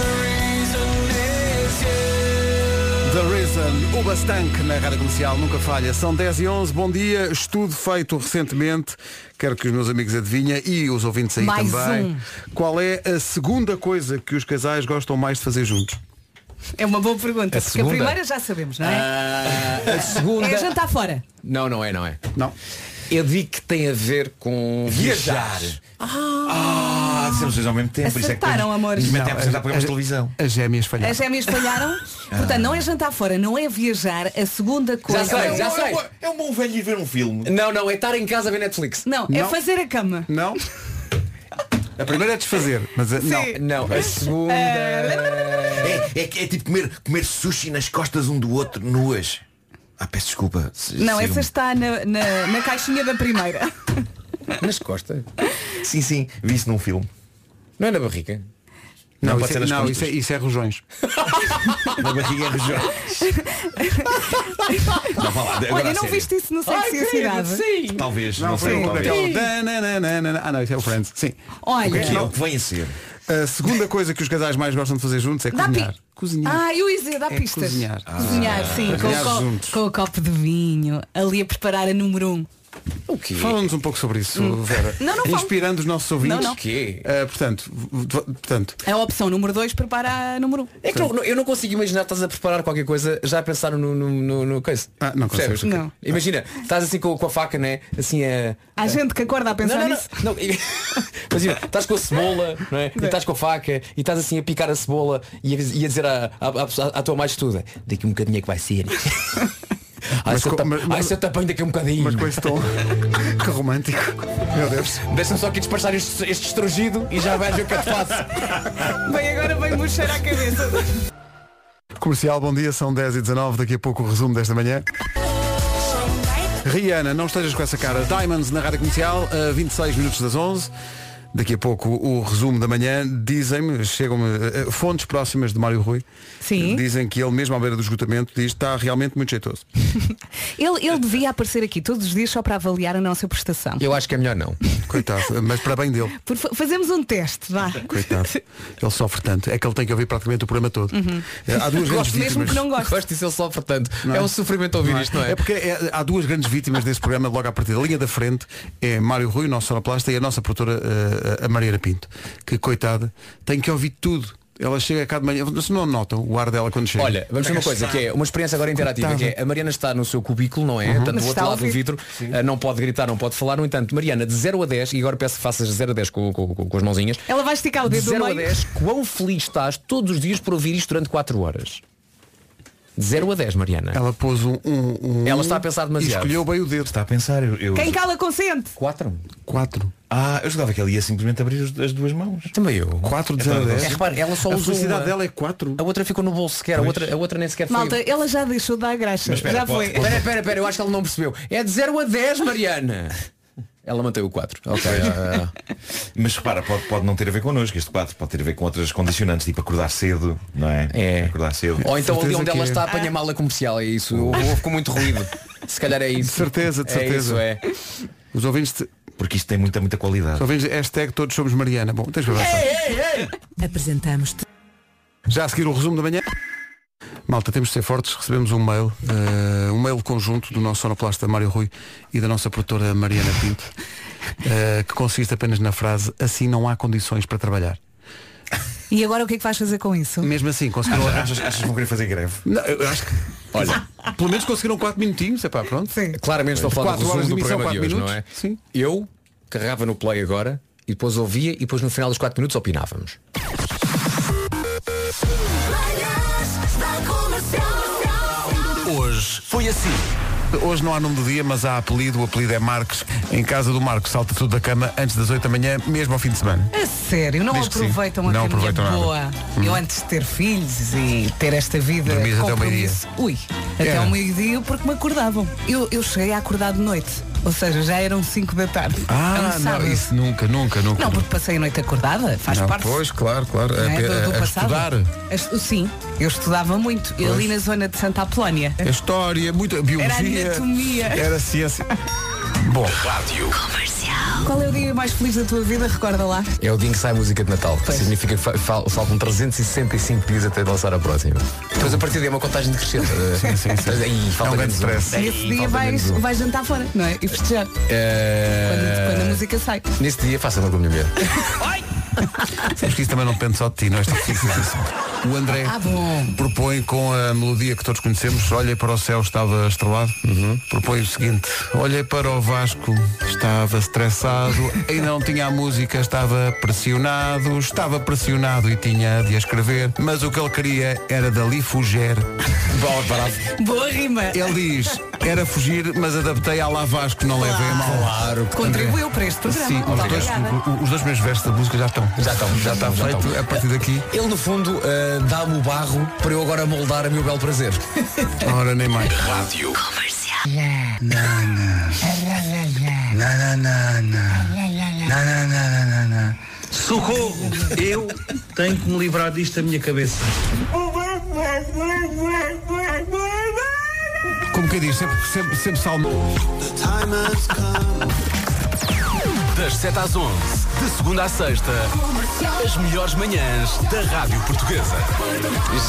O Bastank na rádio comercial nunca falha. São 10 e 11, bom dia. Estudo feito recentemente, quero que os meus amigos adivinhem e os ouvintes aí Mais também. um. Qual é a segunda coisa que os casais gostam mais de fazer juntos? É uma boa pergunta, A porque segunda? a primeira já sabemos, não é? Ah, a segunda. É jantar fora. Não, não é, não é. Não. Eu digo que tem a ver com viajar. Ah, dissemos dois ao mesmo tempo. é que Acertaram, amores. A apresentar as- programas de televisão. As gêmeas falharam. As gêmeas falharam. Portanto, não é jantar fora, não é viajar. A segunda coisa. sei, já sei. É um bom velho ir ver um filme. Não, não, é estar em casa a ver Netflix. Não, é fazer a cama. Não? A primeira é desfazer, mas a- não. Não, a segunda. É, é, é tipo comer, comer sushi nas costas um do outro, nuas. Ah, peço desculpa. Se- Não, se- essa está na, na, na caixinha da primeira. Nas costas. Sim, sim, vi isso num filme. Não é na barriga. Não, Não, pode ser é, nas não costas. isso, é, isso é rojões. Na barriga é região. Não, vá lá, Olha, não sério. viste isso no Sexy e a Cidade? Sim. Talvez, não, Não, sei, talvez. Ah, não, isso é o Friends. Sim. Olha, O que é o que vem a ser? A segunda coisa que os casais mais gostam de fazer juntos é dá cozinhar. pi... Cozinhar. Ah, eu ia dizer, dá É pistas. cozinhar. Cozinhar, sim, com, Cozinhar o co- juntos. com o copo de vinho, ali a preparar a número um. O quê? Fala-nos um pouco sobre isso, Vera. Hum. Não, não falo. Inspirando os nossos ouvintes. Não, não. O quê? Ah, portanto, v- v- portanto, A opção número dois prepara a número um. É que não- eu não consigo imaginar que estás a preparar qualquer coisa já a pensar no, no, no, no coisa. Ah, não Percebes? consegues. Não. Imagina, estás assim com, com a faca, né? Assim a. Há gente que acorda a pensar não, não, nisso. não, não. Imagina, estás com a cebola, não é? E estás com a faca e estás assim a picar a cebola e a, e a dizer à, à, à- à tua mais estuda, daqui um bocadinho é que vai ser. Ai, Mas se eu te- mas- ai, se apanho daqui a um bocadinho. mas com esse tom. que romântico. Meu Deus. Deixa-me só aqui despachar este, este estrugido e já vais ver o que eu te faço. Bem, agora vem murchar à cabeça. Comercial, bom dia, são 10 e 19 daqui a pouco o resumo desta manhã. Rihanna, não estejas com essa cara. Diamonds na rádio comercial, a 26 minutos das 11. Daqui a pouco o resumo da manhã. Dizem-me, chegam-me eh, fontes próximas de Mário Rui. Sim. Dizem que ele mesmo à beira do esgotamento diz está realmente muito jeitoso. Ele, ele devia aparecer aqui todos os dias só para avaliar a nossa prestação. Eu acho que é melhor não. Coitado, mas para bem dele. Por fa- fazemos um teste, vá. Coitado. Ele sofre tanto. É que ele tem que ouvir praticamente o programa todo. Eh, Há duas grandes Gosto mesmo vítimas. que não gosto. Gosto disso, ele sofre tanto. Não É é? um sofrimento ouvir isto, não é? É porque é- há duas grandes vítimas desse programa logo à partida. A linha da frente é Mário Rui, o nosso sonoplasta, e a nossa produtora, eh, a Mariana Pinto, que coitada, tem que ouvir tudo. Ela chega cá de manhã, vocês não notam o ar dela quando chega. Olha, vamos ver uma coisa, que é uma experiência agora interativa, que é a Mariana está no seu cubículo, não é? Uhum. Portanto, Mas do está outro lado do vidro, ah, não pode gritar, não pode falar. No entanto, Mariana, de 0 a 10, e agora peço que faças de 0 a 10 com, com, com, com as mãozinhas, Ela vai esticar o de dedo do 0 a meio. 10, quão feliz estás todos os dias por ouvir isto durante 4 horas? De 0 a 10, Mariana. Ela pôs um, um, um Ela está a pensar e demasiado. escolheu bem o dedo. Está a pensar, eu. eu... Quem cala consente. 4? Quatro. Ah, eu jogava que ele ia simplesmente abrir as, as duas mãos. Também eu. Quatro de 0 a Então, 10. É, repare, ela só a usou felicidade uma. dela é quatro. A outra ficou no bolso sequer, a outra, a outra nem sequer foi. Malta, ela já deixou de dar graxa. Mas espera, já pode- foi. Espera, espera, espera, eu acho que ela não percebeu. É de 0 a 10, Mariana. Ela manteve o 4. Ok. ah, ah. Mas repara, pode, pode não ter a ver connosco este quadro, pode ter a ver com outras condicionantes, tipo acordar cedo, não é? É. Acordar cedo. Ou então ali onde ela é. está apanha mala comercial, é isso. Houve com muito ruído. Se calhar é isso. De certeza, de É certeza. isso, é. Os ouvintes, te- Porque isto tem muita, muita qualidade. os ouvintes hashtag todos somos Mariana. Bom, tens que avançar. Apresentamos-te Já a seguir o resumo da manhã. Malta, temos de ser fortes. Recebemos um mail, eh, um mail conjunto do nosso sonoplasta Mário Rui e da nossa produtora Mariana Pinto, eh, que consiste apenas na frase assim não há condições para trabalhar. E agora o que é que vais fazer com isso? Mesmo assim, conseguiram. Achas, achas que vão querer fazer greve? Não, eu acho que. Olha, pelo menos conseguiram 4 minutinhos. Epá, pronto. Sim. Claramente estou a falar do resumo de do programa de hoje, não minutos. é? Sim. Eu carregava no play agora e depois ouvia e depois no final dos 4 minutos opinávamos. Foi assim. Hoje não há nome do dia, mas há apelido. O apelido é Marcos. Em casa do Marcos salta tudo da cama antes das 8 da manhã, mesmo ao fim de semana. A sério, não Diz que aproveitam a Não caminha aproveitam nada. boa. Eu antes de ter filhos e ter esta vida Dormias até ao compromisso- Ui, até Era. ao meio-dia porque me acordavam. Eu, eu cheguei a acordar de noite. Ou seja, já eram 5 da tarde. Ah, É um não, isso nunca, nunca, nunca. Não, porque passei a noite acordada, faz Não, parte. Pois, claro, claro. é, do- do a- estudar. A sim, eu estudava muito. Pois. Ali na zona de Santa Apolónia. A história, muita biologia. anatomia. Era ciência. Bom. Rádio. Qual é o dia mais feliz da tua vida? Recorda lá. É o dia em que sai a música de Natal. que Significa que fa- fal- faltam 365 dias até lançar a próxima. Depois a partir daí é uma contagem decrescente. Sim, sim, sim. Aí, falta É um grande um. stress. E Aí, esse dia vais, um. vais jantar fora, não é? E festejar. Eh, Quando, quando a música sai. Nesse dia faça uma com a minha mulher. Sabes que isso também não depende só de ti, não é? Isto fica assim. O André Ah, bom. propõe com a melodia que todos conhecemos, olhei para o céu, estava estrelado. Propõe o seguinte, olhei para o Vasco, estava estressado, ainda não tinha a música, estava pressionado, estava pressionado e tinha de a escrever, mas o que ele queria era dali fugir. Boa, rima. Ele diz, era fugir, mas adaptei à lá Vasco, não levei a mal. Claro. Contribuiu para este programa. Sim, Muito os dois, obrigada. o- os dois meus versos da música já estão. Já estão, Já está já feito, estão. a partir daqui, Ele no fundo eh, dá-me o barro para eu agora moldar a meu belo prazer. ora nem mais. Rádio. Socorro! Eu tenho que me livrar disto da minha cabeça. Como que diz, sempre, sempre, sempre salmo. Das 7 às 11, de segunda à sexta, as melhores manhãs da Rádio Portuguesa.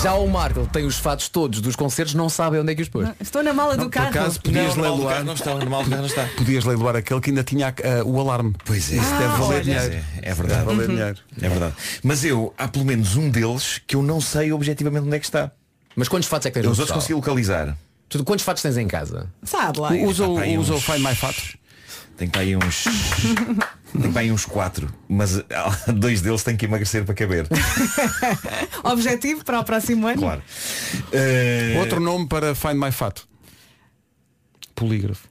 Já o Marco tem os fatos todos dos concertos, não sabe onde é que os pôs. Estou na mala do Por carro. acaso podias Não, leiloar. não está, no mal do carro não está. Podias leiloar aquele que ainda tinha ah, o alarme. Pois é. Isso deve valer olha. dinheiro. É, é verdade. Deve valer dinheiro. É verdade. Mas eu, há pelo menos um deles que eu não sei objetivamente onde é que está. Mas quantos fatos é que tens os outros consegui localizar. Tu, quantos fatos tens em casa? Sabe lá. Usa, usa o Find My Fatos. Tenho para aí uns. Tenho para aí uns quatro. Mas dois deles têm que emagrecer para caber. Objetivo para o próximo ano. Claro. Eh, Outro nome para Find My Fato. Polígrafo.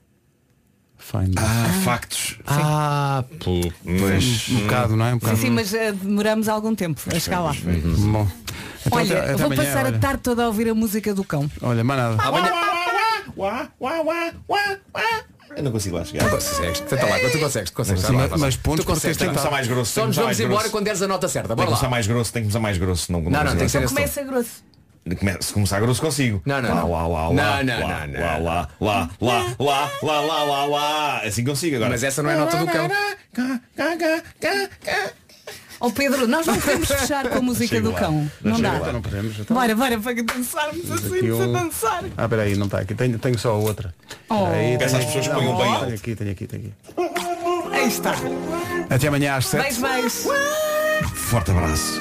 Find My Ah, factos. Ah, pô. Mas. Um bocado, não é? Um Sim, bocado. sim, mas eh, demoramos algum tempo a chegar lá. Bom. Então, Olha, até- até vou amanhã, passar olha. a tarde toda a ouvir a música do cão. Olha, mais nada. Eu não consigo lá chegar. Consegues. Tenta lá, tu consegues, tu consegues. Sim, Vai lá, mas- lá. mas pontos tu por consegues. ter Tem que começar mais grosso. Só nos vamos embora grosso. quando deres a nota certa. Tem que começar lá. mais grosso, tem que começar mais grosso. Não, Não, não, tem que ser tom. Começa grosso. Se começar grosso consigo. Não, não, Lá, não. lá, lá, Não, lá, não, lá, não, lá, não. lá, lá, lá, lá, lá, lá, lá, lá. Assim consigo agora. Mas essa não é a nota do cão. Ó Pedro, nós não podemos fechar com a música Chego do lá. cão. Não dá. lá. Não podemos. então. Bora, bora, para dançarmos assim, aqui para um- dançar. Ah, peraí, não está aqui. Tenho, tenho só a outra. Oh. Aí, Peço às pessoas que ponham bem Tenho aqui, tenho aqui, tenho aqui. Aí está. Até amanhã às 7. Beijo, beijo. Forte abraço.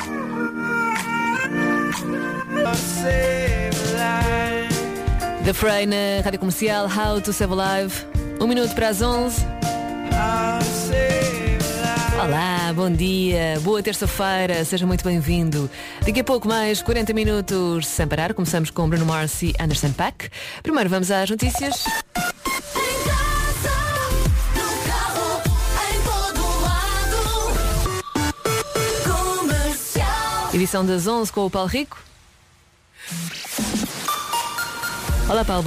The Frey na Rádio Comercial, How to Save Alive. Um minuto para as 11. Olá, bom dia, boa terça-feira, seja muito bem-vindo. Daqui a pouco mais 40 minutos sem parar, começamos com Bruno Mars e Anderson Paak. Primeiro vamos às notícias. Edição das 11 com o Paulo Rico. Olá, Paulo.